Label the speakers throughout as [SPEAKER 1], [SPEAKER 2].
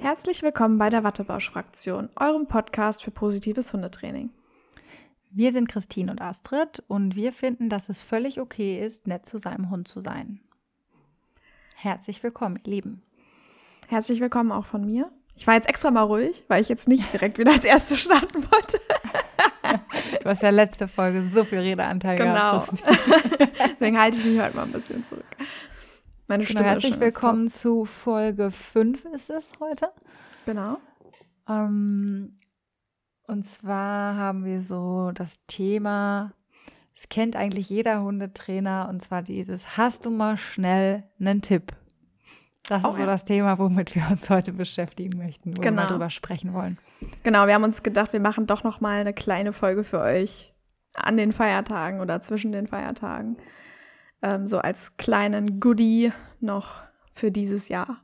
[SPEAKER 1] Herzlich willkommen bei der Wattebausch-Fraktion, eurem Podcast für positives Hundetraining.
[SPEAKER 2] Wir sind Christine und Astrid und wir finden, dass es völlig okay ist, nett zu seinem Hund zu sein. Herzlich willkommen, ihr Lieben.
[SPEAKER 1] Herzlich willkommen auch von mir. Ich war jetzt extra mal ruhig, weil ich jetzt nicht direkt wieder als Erste starten wollte.
[SPEAKER 2] Du hast ja letzte Folge so viel Redeanteil
[SPEAKER 1] genau.
[SPEAKER 2] gehabt.
[SPEAKER 1] Genau. Deswegen halte ich mich heute mal ein bisschen zurück.
[SPEAKER 2] Meine Stimme genau, herzlich willkommen zu Folge 5 ist es heute.
[SPEAKER 1] Genau.
[SPEAKER 2] Ähm, und zwar haben wir so das Thema, es kennt eigentlich jeder Hundetrainer, und zwar dieses, hast du mal schnell einen Tipp? Das oh, ist so ja. das Thema, womit wir uns heute beschäftigen möchten, wo genau. wir drüber sprechen wollen.
[SPEAKER 1] Genau, wir haben uns gedacht, wir machen doch noch mal eine kleine Folge für euch an den Feiertagen oder zwischen den Feiertagen. Ähm, so als kleinen Goodie noch für dieses Jahr.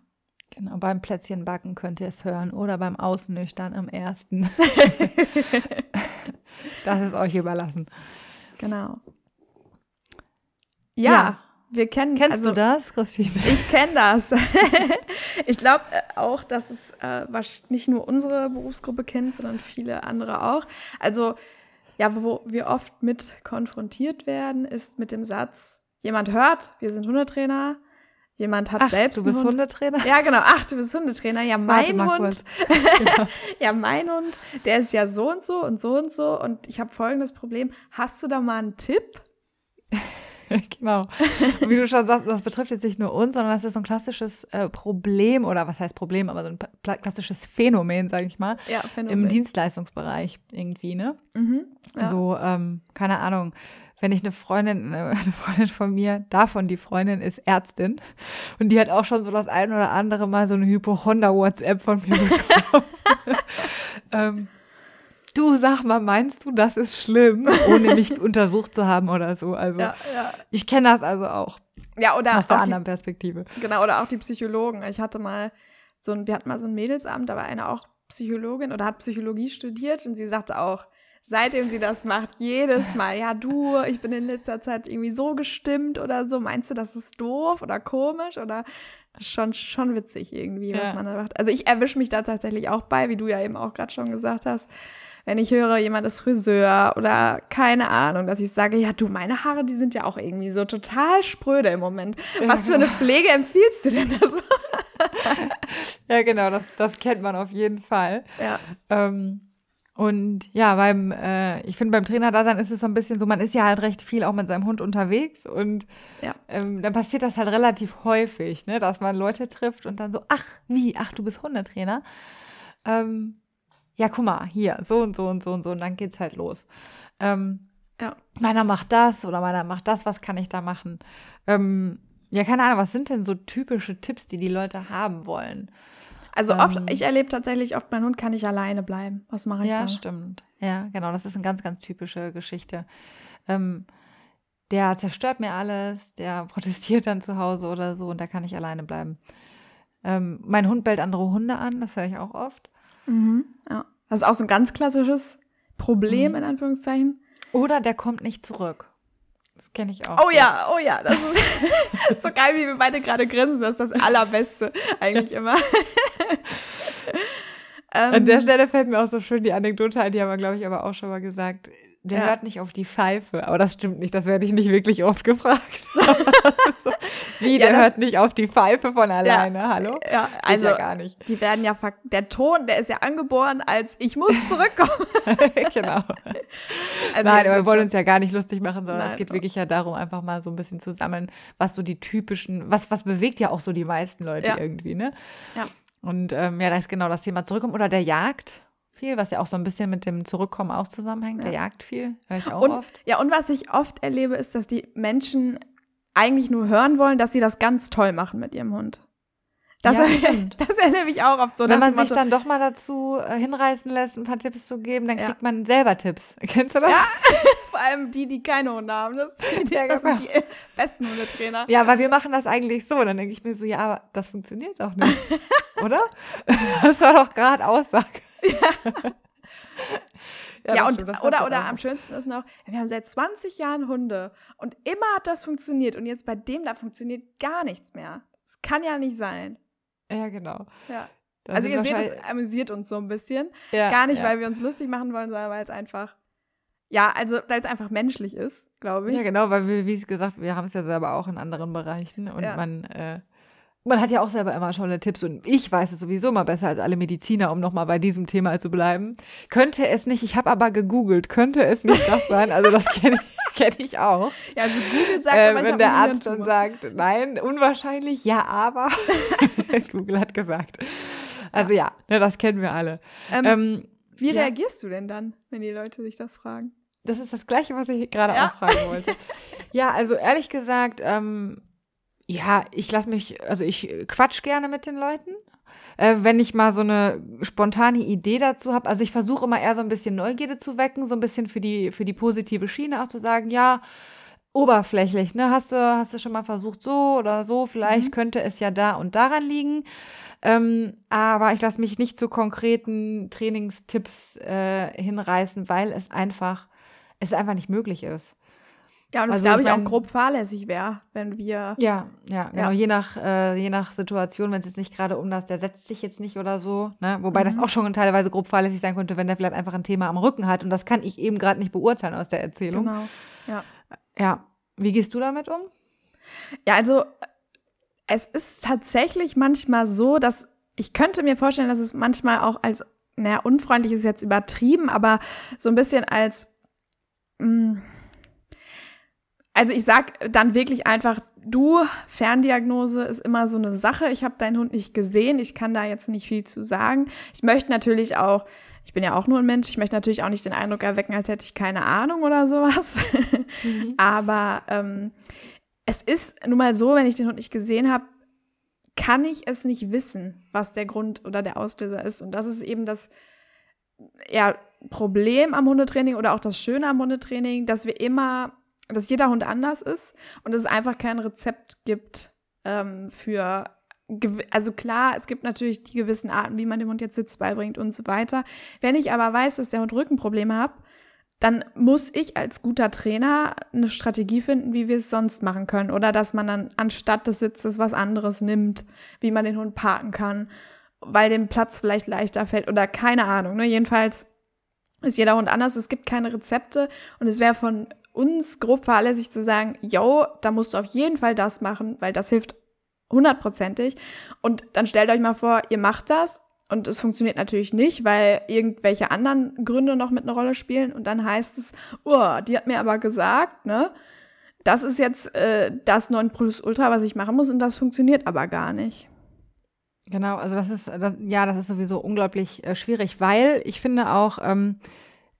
[SPEAKER 2] Genau, beim Plätzchenbacken könnt ihr es hören oder beim Ausnüchtern am ersten. das ist euch überlassen.
[SPEAKER 1] Genau. Ja, ja. wir kennen.
[SPEAKER 2] Kennst also, du das, Christine?
[SPEAKER 1] Ich kenne das. ich glaube äh, auch, dass es äh, nicht nur unsere Berufsgruppe kennt, sondern viele andere auch. Also ja, wo wir oft mit konfrontiert werden, ist mit dem Satz: Jemand hört, wir sind Hundetrainer Jemand hat
[SPEAKER 2] Ach,
[SPEAKER 1] selbst.
[SPEAKER 2] Du bist Hund. Hundetrainer?
[SPEAKER 1] Ja, genau. Ach, du bist Hundetrainer. Ja, mein Hund. genau. ja, mein Hund, der ist ja so und so und so und so. Und ich habe folgendes Problem. Hast du da mal einen Tipp?
[SPEAKER 2] genau. Und wie du schon sagst, das betrifft jetzt nicht nur uns, sondern das ist so ein klassisches äh, Problem oder was heißt Problem, aber so ein klassisches Phänomen, sage ich mal,
[SPEAKER 1] ja,
[SPEAKER 2] im Dienstleistungsbereich irgendwie, ne? Mhm, ja. So, ähm, keine Ahnung wenn ich eine Freundin, äh, eine Freundin von mir, davon die Freundin ist Ärztin und die hat auch schon so das ein oder andere Mal so eine Hypochonder-WhatsApp von mir bekommen. ähm, du sag mal, meinst du, das ist schlimm, ohne mich untersucht zu haben oder so? Also ja, ja. ich kenne das also auch.
[SPEAKER 1] Ja, oder
[SPEAKER 2] aus der anderen die, Perspektive.
[SPEAKER 1] Genau, oder auch die Psychologen. Ich hatte mal so ein, wir hatten mal so ein Mädelsabend, da war eine auch Psychologin oder hat Psychologie studiert und sie sagte auch, seitdem sie das macht, jedes Mal, ja, du, ich bin in letzter Zeit irgendwie so gestimmt oder so. Meinst du, das ist doof oder komisch oder schon, schon witzig irgendwie, ja. was man da macht? Also ich erwische mich da tatsächlich auch bei, wie du ja eben auch gerade schon gesagt hast. Wenn ich höre, jemand ist Friseur oder keine Ahnung, dass ich sage, ja, du, meine Haare, die sind ja auch irgendwie so total spröde im Moment. Was für eine Pflege empfiehlst du denn da so?
[SPEAKER 2] ja, genau, das, das kennt man auf jeden Fall.
[SPEAKER 1] Ja.
[SPEAKER 2] Ähm, und ja, beim, äh, ich finde, beim Trainerdasein ist es so ein bisschen so, man ist ja halt recht viel auch mit seinem Hund unterwegs und
[SPEAKER 1] ja.
[SPEAKER 2] ähm, dann passiert das halt relativ häufig, ne, dass man Leute trifft und dann so, ach, wie, ach, du bist Hundetrainer. Ähm, ja, guck mal, hier, so und so und so und so und dann geht's halt los. Ähm,
[SPEAKER 1] ja.
[SPEAKER 2] Meiner macht das oder meiner macht das, was kann ich da machen? Ähm, ja, keine Ahnung, was sind denn so typische Tipps, die die Leute haben wollen?
[SPEAKER 1] Also oft, ähm, ich erlebe tatsächlich oft, mein Hund kann nicht alleine bleiben. Was mache ich
[SPEAKER 2] ja,
[SPEAKER 1] da?
[SPEAKER 2] Ja, stimmt. Ja, genau. Das ist eine ganz, ganz typische Geschichte. Ähm, der zerstört mir alles, der protestiert dann zu Hause oder so und da kann ich alleine bleiben. Ähm, mein Hund bellt andere Hunde an, das höre ich auch oft.
[SPEAKER 1] Mhm, ja. Das ist auch so ein ganz klassisches Problem, mhm. in Anführungszeichen.
[SPEAKER 2] Oder der kommt nicht zurück. Kenne ich auch.
[SPEAKER 1] Oh ja, oh ja, das ist so geil, wie wir beide gerade grinsen. Das ist das Allerbeste eigentlich immer.
[SPEAKER 2] An der ähm, Stelle fällt mir auch so schön die Anekdote ein, die haben wir, glaube ich, aber auch schon mal gesagt. Der ja. hört nicht auf die Pfeife. Aber das stimmt nicht, das werde ich nicht wirklich oft gefragt. Wie, der ja, hört nicht auf die Pfeife von alleine, ja, hallo?
[SPEAKER 1] Ja, also ja gar nicht. Die werden ja, der Ton, der ist ja angeboren als ich muss zurückkommen.
[SPEAKER 2] genau. Also Nein, aber wir wollen uns ja gar nicht lustig machen, sondern Nein, es geht doch. wirklich ja darum, einfach mal so ein bisschen zu sammeln, was so die typischen, was, was bewegt ja auch so die meisten Leute irgendwie, ne?
[SPEAKER 1] Ja.
[SPEAKER 2] Und ähm, ja, da ist genau das Thema zurückkommen. Oder der Jagd viel, was ja auch so ein bisschen mit dem Zurückkommen auch zusammenhängt. Ja. Der jagt viel, höre ich auch
[SPEAKER 1] und,
[SPEAKER 2] oft.
[SPEAKER 1] Ja, und was ich oft erlebe, ist, dass die Menschen eigentlich nur hören wollen, dass sie das ganz toll machen mit ihrem Hund. Das, ja, das erlebe ich auch oft so.
[SPEAKER 2] Wenn man sich dann doch mal dazu äh, hinreißen lässt, ein paar Tipps zu geben, dann kriegt ja. man selber Tipps. Kennst du das? Ja,
[SPEAKER 1] vor allem die, die keine Hunde haben. Das, die, das sind die besten Hundetrainer.
[SPEAKER 2] Ja, weil wir machen das eigentlich so. Dann denke ich mir so, ja, aber das funktioniert auch nicht. Oder? Das war doch gerade Aussage.
[SPEAKER 1] Ja. ja, ja und, stimmt, oder, oder am schönsten ist noch, wir haben seit 20 Jahren Hunde und immer hat das funktioniert und jetzt bei dem da funktioniert gar nichts mehr. Das kann ja nicht sein.
[SPEAKER 2] Ja, genau.
[SPEAKER 1] Ja.
[SPEAKER 2] Dann
[SPEAKER 1] also ihr seht, es amüsiert uns so ein bisschen.
[SPEAKER 2] Ja,
[SPEAKER 1] Gar nicht,
[SPEAKER 2] ja.
[SPEAKER 1] weil wir uns lustig machen wollen, sondern weil es einfach, ja, also weil es einfach menschlich ist, glaube ich.
[SPEAKER 2] Ja, genau, weil wir, wie gesagt, wir haben es ja selber auch in anderen Bereichen und man, äh, man hat ja auch selber immer tolle Tipps und ich weiß es sowieso mal besser als alle Mediziner, um nochmal bei diesem Thema zu bleiben. Könnte es nicht, ich habe aber gegoogelt, könnte es nicht das sein? Also das kenne kenn ich auch.
[SPEAKER 1] Ja, also Google sagt
[SPEAKER 2] Äh,
[SPEAKER 1] aber, ich
[SPEAKER 2] wenn der Arzt dann sagt, nein, unwahrscheinlich, ja, aber. Google hat gesagt. Also ja, ne, das kennen wir alle.
[SPEAKER 1] Ähm,
[SPEAKER 2] Ähm,
[SPEAKER 1] Wie
[SPEAKER 2] ja.
[SPEAKER 1] reagierst du denn dann, wenn die Leute dich das fragen?
[SPEAKER 2] Das ist das Gleiche, was ich gerade
[SPEAKER 1] Ja.
[SPEAKER 2] auch fragen wollte. ja, also ehrlich gesagt, ähm, ja, ich lasse mich, also ich quatsch gerne mit den Leuten. Äh, wenn ich mal so eine spontane Idee dazu habe, also ich versuche immer eher so ein bisschen Neugierde zu wecken, so ein bisschen für die, für die positive Schiene auch zu sagen, ja, oberflächlich, ne? Hast du, hast du schon mal versucht, so oder so, vielleicht
[SPEAKER 1] Mhm.
[SPEAKER 2] könnte es ja da und daran liegen. Ähm, aber ich lasse mich nicht zu konkreten Trainingstipps äh, hinreißen, weil es einfach, es einfach nicht möglich ist.
[SPEAKER 1] Ja, und es
[SPEAKER 2] Also
[SPEAKER 1] glaube
[SPEAKER 2] ich
[SPEAKER 1] ich auch
[SPEAKER 2] mein-
[SPEAKER 1] grob fahrlässig wäre, wenn wir.
[SPEAKER 2] Ja, ja, genau.
[SPEAKER 1] Ja.
[SPEAKER 2] Je nach, äh, je nach Situation, wenn es jetzt nicht gerade um das, der setzt sich jetzt nicht oder so, ne? Wobei das
[SPEAKER 1] Mhm.
[SPEAKER 2] auch schon teilweise grob fahrlässig sein könnte, wenn der vielleicht einfach ein Thema am Rücken hat. Und das kann ich eben gerade nicht beurteilen aus der Erzählung.
[SPEAKER 1] Genau. Ja.
[SPEAKER 2] Ja. Wie gehst du damit um?
[SPEAKER 1] Ja, also es ist tatsächlich manchmal so, dass ich könnte mir vorstellen, dass es manchmal auch als, naja, unfreundlich ist jetzt übertrieben, aber so ein bisschen als, mh, also ich sag dann wirklich einfach, du, Ferndiagnose ist immer so eine Sache. Ich habe deinen Hund nicht gesehen, ich kann da jetzt nicht viel zu sagen. Ich möchte natürlich auch, ich bin ja auch nur ein Mensch, ich möchte natürlich auch nicht den Eindruck erwecken, als hätte ich keine Ahnung oder sowas. Aber ähm, es ist nun mal so, wenn ich den Hund nicht gesehen habe, kann ich es nicht wissen, was der Grund oder der Auslöser ist. Und das ist eben das ja, Problem am Hundetraining oder auch das Schöne am Hundetraining, dass wir immer, dass jeder Hund anders ist und es einfach kein Rezept gibt ähm, für, also klar, es gibt natürlich die gewissen Arten, wie man dem Hund jetzt Sitz beibringt und so weiter. Wenn ich aber weiß, dass der Hund Rückenprobleme hat, dann muss ich als guter Trainer eine Strategie finden, wie wir es sonst machen können. Oder dass man dann anstatt des Sitzes was anderes nimmt, wie man den Hund parken kann, weil dem Platz vielleicht leichter fällt oder keine Ahnung. Ne? Jedenfalls ist jeder Hund anders. Es gibt keine Rezepte und es wäre von uns grob fahrlässig zu sagen, yo, da musst du auf jeden Fall das machen, weil das hilft hundertprozentig. Und dann stellt euch mal vor, ihr macht das und es funktioniert natürlich nicht, weil irgendwelche anderen Gründe noch mit einer Rolle spielen. Und dann heißt es, oh, die hat mir aber gesagt, ne, das ist jetzt äh, das 9 Plus Ultra, was ich machen muss und das funktioniert aber gar nicht.
[SPEAKER 2] Genau, also das ist, das, ja, das ist sowieso unglaublich äh, schwierig, weil ich finde auch, ähm,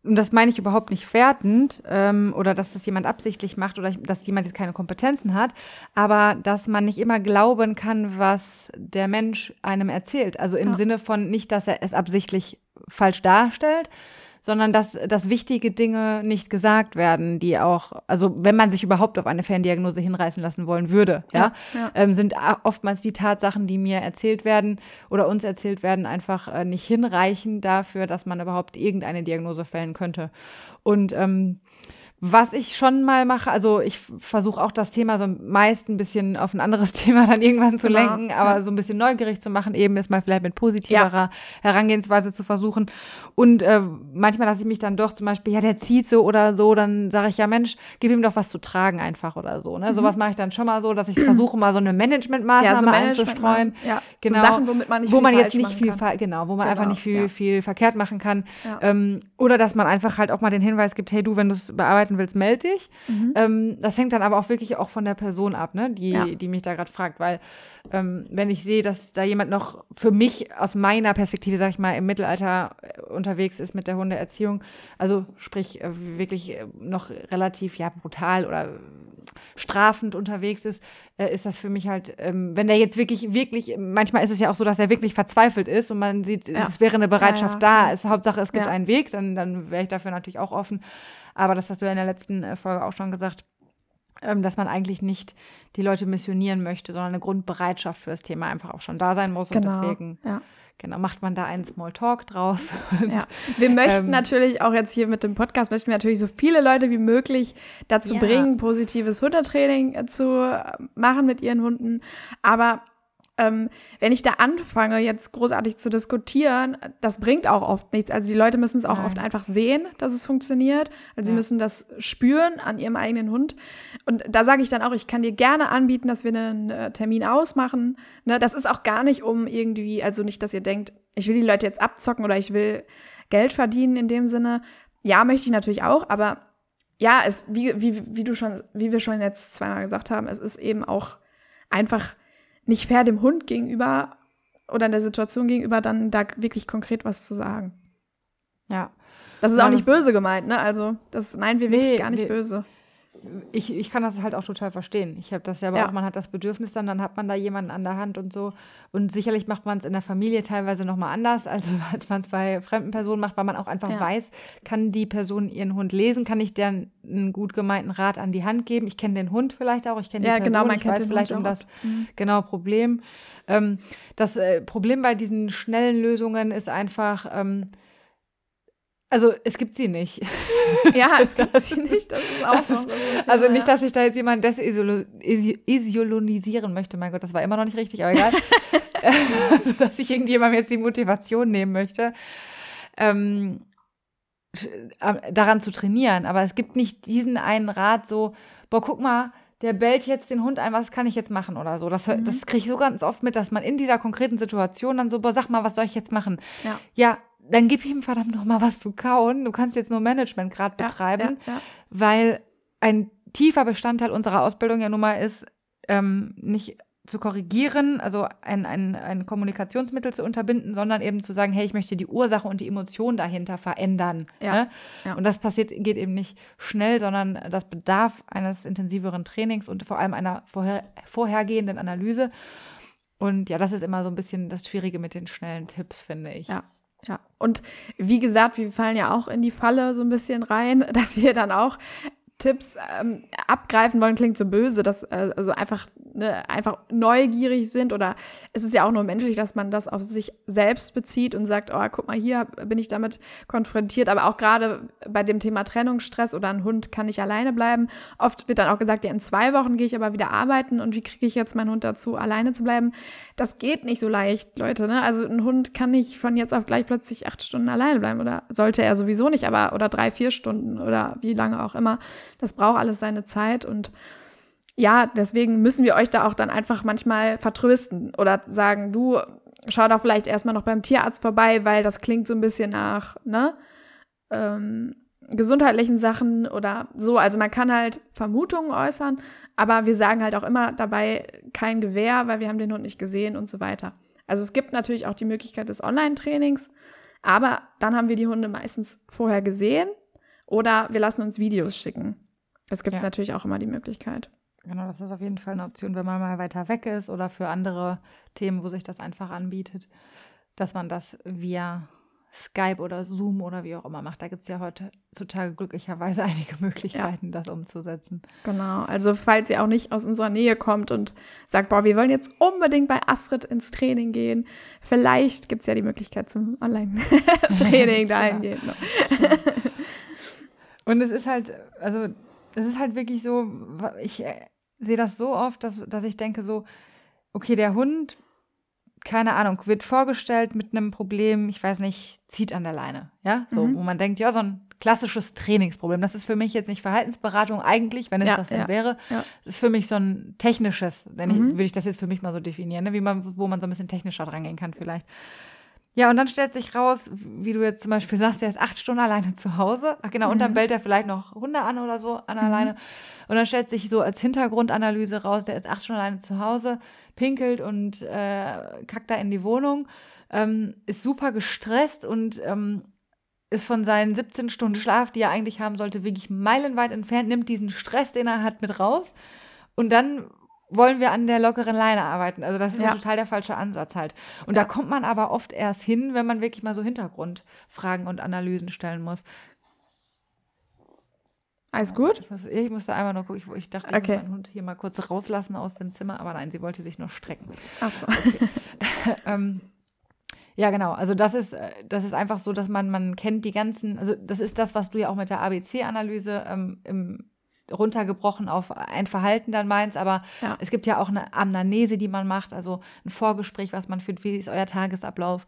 [SPEAKER 2] und das meine ich überhaupt nicht wertend, ähm, oder dass das jemand absichtlich macht oder dass jemand jetzt keine Kompetenzen hat, aber dass man nicht immer glauben kann, was der Mensch einem erzählt. Also im
[SPEAKER 1] Ja.
[SPEAKER 2] Sinne von nicht, dass er es absichtlich falsch darstellt, sondern dass, dass wichtige Dinge nicht gesagt werden, die auch, also wenn man sich überhaupt auf eine Ferndiagnose hinreißen lassen wollen würde, ja,
[SPEAKER 1] ja.
[SPEAKER 2] ähm, sind oftmals die Tatsachen, die mir erzählt werden oder uns erzählt werden, einfach äh, nicht hinreichend dafür, dass man überhaupt irgendeine Diagnose fällen könnte. Und ähm, was ich schon mal mache, also ich versuche auch das Thema so meist ein bisschen auf ein anderes Thema dann irgendwann zu
[SPEAKER 1] Genau,
[SPEAKER 2] lenken, aber
[SPEAKER 1] ja.
[SPEAKER 2] so ein bisschen neugierig zu machen, eben ist mal vielleicht mit positiverer Herangehensweise zu versuchen. Und äh, manchmal lasse ich mich dann doch zum Beispiel, ja, der zieht so oder so, dann sage ich, ja Mensch, gib ihm doch was zu tragen einfach oder so. Ne? Sowas mache ich dann schon mal so, dass ich versuche, mal so eine Managementmaßnahme
[SPEAKER 1] Mhm. Ja, so
[SPEAKER 2] einzustreuen.
[SPEAKER 1] Management, ja,
[SPEAKER 2] Genau.
[SPEAKER 1] so Sachen, womit man nicht
[SPEAKER 2] wo
[SPEAKER 1] viel
[SPEAKER 2] man jetzt nicht viel, genau, wo man einfach
[SPEAKER 1] Genau,
[SPEAKER 2] nicht viel,
[SPEAKER 1] ja.
[SPEAKER 2] viel verkehrt machen kann.
[SPEAKER 1] Ja.
[SPEAKER 2] Ähm, oder dass man einfach halt auch mal den Hinweis gibt, hey du, wenn du es bearbeiten willst, melde dich. Ähm, das hängt dann aber auch wirklich auch von der Person ab, ne, die,
[SPEAKER 1] Ja.
[SPEAKER 2] die mich da gerade fragt, weil ähm, wenn ich sehe, dass da jemand noch für mich aus meiner Perspektive, sag ich mal, im Mittelalter äh, unterwegs ist mit der Hundeerziehung, also sprich äh, wirklich äh, noch relativ ja brutal oder strafend unterwegs ist, äh, ist das für mich halt, ähm, wenn der jetzt wirklich, wirklich, manchmal ist es ja auch so, dass er wirklich verzweifelt ist und man sieht,
[SPEAKER 1] Ja.
[SPEAKER 2] es wäre eine Bereitschaft
[SPEAKER 1] Ja, ja,
[SPEAKER 2] da, ist Hauptsache es gibt einen Weg, dann, dann wäre ich dafür natürlich auch offen. Aber das hast du ja in der letzten äh, Folge auch schon gesagt, ähm, dass man eigentlich nicht die Leute missionieren möchte, sondern eine Grundbereitschaft für das Thema einfach auch schon da sein muss. Und
[SPEAKER 1] Genau.
[SPEAKER 2] deswegen,
[SPEAKER 1] Ja.
[SPEAKER 2] Genau, macht man da einen Small Talk draus. Und,
[SPEAKER 1] Ja. Wir möchten
[SPEAKER 2] Ähm,
[SPEAKER 1] natürlich auch jetzt hier mit dem Podcast, möchten wir natürlich so viele Leute wie möglich dazu
[SPEAKER 2] Ja.
[SPEAKER 1] bringen, positives Hundetraining äh, zu äh, machen mit ihren Hunden. Aber ähm, wenn ich da anfange, jetzt großartig zu diskutieren, das bringt auch oft nichts. Also die Leute müssen es auch Nein. oft einfach sehen, dass es funktioniert. Also ja. sie müssen das spüren an ihrem eigenen Hund. Und da sage ich dann auch, ich kann dir gerne anbieten, dass wir einen äh, Termin ausmachen. Ne, das ist auch gar nicht um irgendwie, also nicht, dass ihr denkt, ich will die Leute jetzt abzocken oder ich will Geld verdienen in dem Sinne. Ja, möchte ich natürlich auch, aber ja, es, wie, wie, wie du schon, wie wir schon jetzt zweimal gesagt haben, es ist eben auch einfach nicht fair dem Hund gegenüber oder in der Situation gegenüber dann da wirklich konkret was zu sagen.
[SPEAKER 2] Ja.
[SPEAKER 1] Das ist ja, auch nicht böse gemeint, ne? Also, das meinen wir wirklich nee, gar nicht nee. böse
[SPEAKER 2] ich, ich kann das halt auch total verstehen. Ich habe das ja aber ja. auch, man hat das Bedürfnis dann, dann hat man da jemanden an der Hand und so. Und sicherlich macht man es in der Familie teilweise nochmal anders, also als man es bei fremden Personen macht, weil man auch einfach ja. weiß, kann die Person ihren Hund lesen, kann ich der einen gut gemeinten Rat an die Hand geben. Ich kenne den Hund vielleicht auch, ich kenne die ja,
[SPEAKER 1] Person, genau, man
[SPEAKER 2] ich weiß vielleicht
[SPEAKER 1] Hund
[SPEAKER 2] um das mhm. genau Problem. Ähm, das äh, Problem bei diesen schnellen Lösungen ist einfach, ähm, also es gibt sie nicht.
[SPEAKER 1] Ja, es gibt sie nicht. Das ist auch noch so
[SPEAKER 2] Also nicht, dass ich da jetzt jemanden desisolonisieren möchte. Mein Gott, das war immer noch nicht richtig, aber egal. also, dass ich irgendjemandem jetzt die Motivation nehmen möchte, ähm, daran zu trainieren. Aber es gibt nicht diesen einen Rat so, boah, guck mal, der bellt jetzt den Hund ein, was kann ich jetzt machen oder so. Das, mhm. das kriege ich so ganz oft mit, dass man in dieser konkreten Situation dann so, boah, sag mal, was soll ich jetzt machen?
[SPEAKER 1] Ja,
[SPEAKER 2] ja dann gib ihm verdammt noch mal was zu kauen. Du kannst jetzt nur Management gerade betreiben,
[SPEAKER 1] ja, ja, ja.
[SPEAKER 2] weil ein tiefer Bestandteil unserer Ausbildung ja nun mal ist, ähm, nicht zu korrigieren, also ein, ein, ein Kommunikationsmittel zu unterbinden, sondern eben zu sagen, hey, ich möchte die Ursache und die Emotion dahinter verändern. Ne? Und das passiert, geht eben nicht schnell, sondern das bedarf eines intensiveren Trainings und vor allem einer vorher, vorhergehenden Analyse. Und ja, das ist immer so ein bisschen das Schwierige mit den schnellen Tipps, finde ich.
[SPEAKER 1] Ja, ja, und wie gesagt, wir fallen ja auch in die Falle so ein bisschen rein, dass wir dann auch Tipps ähm, abgreifen wollen, klingt so böse, dass äh, also einfach ne, einfach neugierig sind oder es ist ja auch nur menschlich, dass man das auf sich selbst bezieht und sagt, oh, guck mal, hier bin ich damit konfrontiert, aber auch gerade bei dem Thema Trennungsstress oder ein Hund kann nicht alleine bleiben. Oft wird dann auch gesagt, ja, in zwei Wochen gehe ich aber wieder arbeiten und wie kriege ich jetzt meinen Hund dazu, alleine zu bleiben? Das geht nicht so leicht, Leute, ne? Also ein Hund kann nicht von jetzt auf gleich plötzlich acht Stunden alleine bleiben oder sollte er sowieso nicht, aber oder drei, vier Stunden oder wie lange auch immer. Das braucht alles seine Zeit und ja, deswegen müssen wir euch da auch dann einfach manchmal vertrösten oder sagen, du schau doch vielleicht erstmal noch beim Tierarzt vorbei, weil das klingt so ein bisschen nach, ne? Ähm, gesundheitlichen Sachen oder so. Also man kann halt Vermutungen äußern, aber wir sagen halt auch immer dabei kein Gewehr, weil wir haben den Hund nicht gesehen und so weiter. Also es gibt natürlich auch die Möglichkeit des Online-Trainings, aber dann haben wir die Hunde meistens vorher gesehen oder wir lassen uns Videos schicken. Das gibt es ja. natürlich auch immer die Möglichkeit.
[SPEAKER 2] Genau, das ist auf jeden Fall eine Option, wenn man mal weiter weg ist oder für andere Themen, wo sich das einfach anbietet, dass man das via Skype oder Zoom oder wie auch immer macht. Da gibt es ja heutzutage glücklicherweise einige Möglichkeiten, ja. das umzusetzen.
[SPEAKER 1] Genau, also falls ihr auch nicht aus unserer Nähe kommt und sagt, boah, wir wollen jetzt unbedingt bei Astrid ins Training gehen, vielleicht gibt es ja die Möglichkeit zum Online-Training dahingehend.
[SPEAKER 2] Und es ist halt, also es ist halt wirklich so, ich äh, sehe das so oft, dass, dass ich denke so, okay, der Hund, keine Ahnung, wird vorgestellt mit einem Problem, ich weiß nicht, zieht an der Leine, ja, so, mhm. wo man denkt, ja, so ein klassisches Trainingsproblem. Das ist für mich jetzt nicht Verhaltensberatung eigentlich, wenn es ja, das denn ja, wäre. Ja. Das ist für mich so ein technisches, wenn mhm. ich, würde ich das jetzt für mich mal so definieren, ne? wie man, wo man so ein bisschen technischer drangehen kann vielleicht. Ja, und dann stellt sich raus, wie du jetzt zum Beispiel sagst, der ist acht Stunden alleine zu Hause. Ach genau, mhm. und dann mhm. bellt er vielleicht noch Hunde an oder so an mhm. alleine. Und dann stellt sich so als Hintergrundanalyse raus, der ist acht Stunden alleine zu Hause, pinkelt und äh, kackt da in die Wohnung, ähm, ist super gestresst und ähm, ist von seinen 17 Stunden Schlaf, die er eigentlich haben sollte, wirklich meilenweit entfernt, nimmt diesen Stress, den er hat, mit raus. Und dann wollen wir an der lockeren Leine arbeiten. Also das ist ja. total der falsche Ansatz halt. Und ja. da kommt man aber oft erst hin, wenn man wirklich mal so Hintergrundfragen und Analysen stellen muss.
[SPEAKER 1] Alles gut?
[SPEAKER 2] Ich, muss, ich musste einmal nur gucken. Ich, ich dachte, ich okay. muss meinen Hund hier mal kurz rauslassen aus dem Zimmer, aber nein, sie wollte sich nur strecken.
[SPEAKER 1] Ach so. Okay.
[SPEAKER 2] ähm, ja, genau. Also das ist, äh, das ist einfach so, dass man, man kennt die ganzen, also das ist das, was du ja auch mit der ABC-Analyse ähm, im runtergebrochen auf ein Verhalten dann meins, aber ja. es gibt ja auch eine Amnese, die man macht, also ein Vorgespräch, was man führt, wie ist euer Tagesablauf,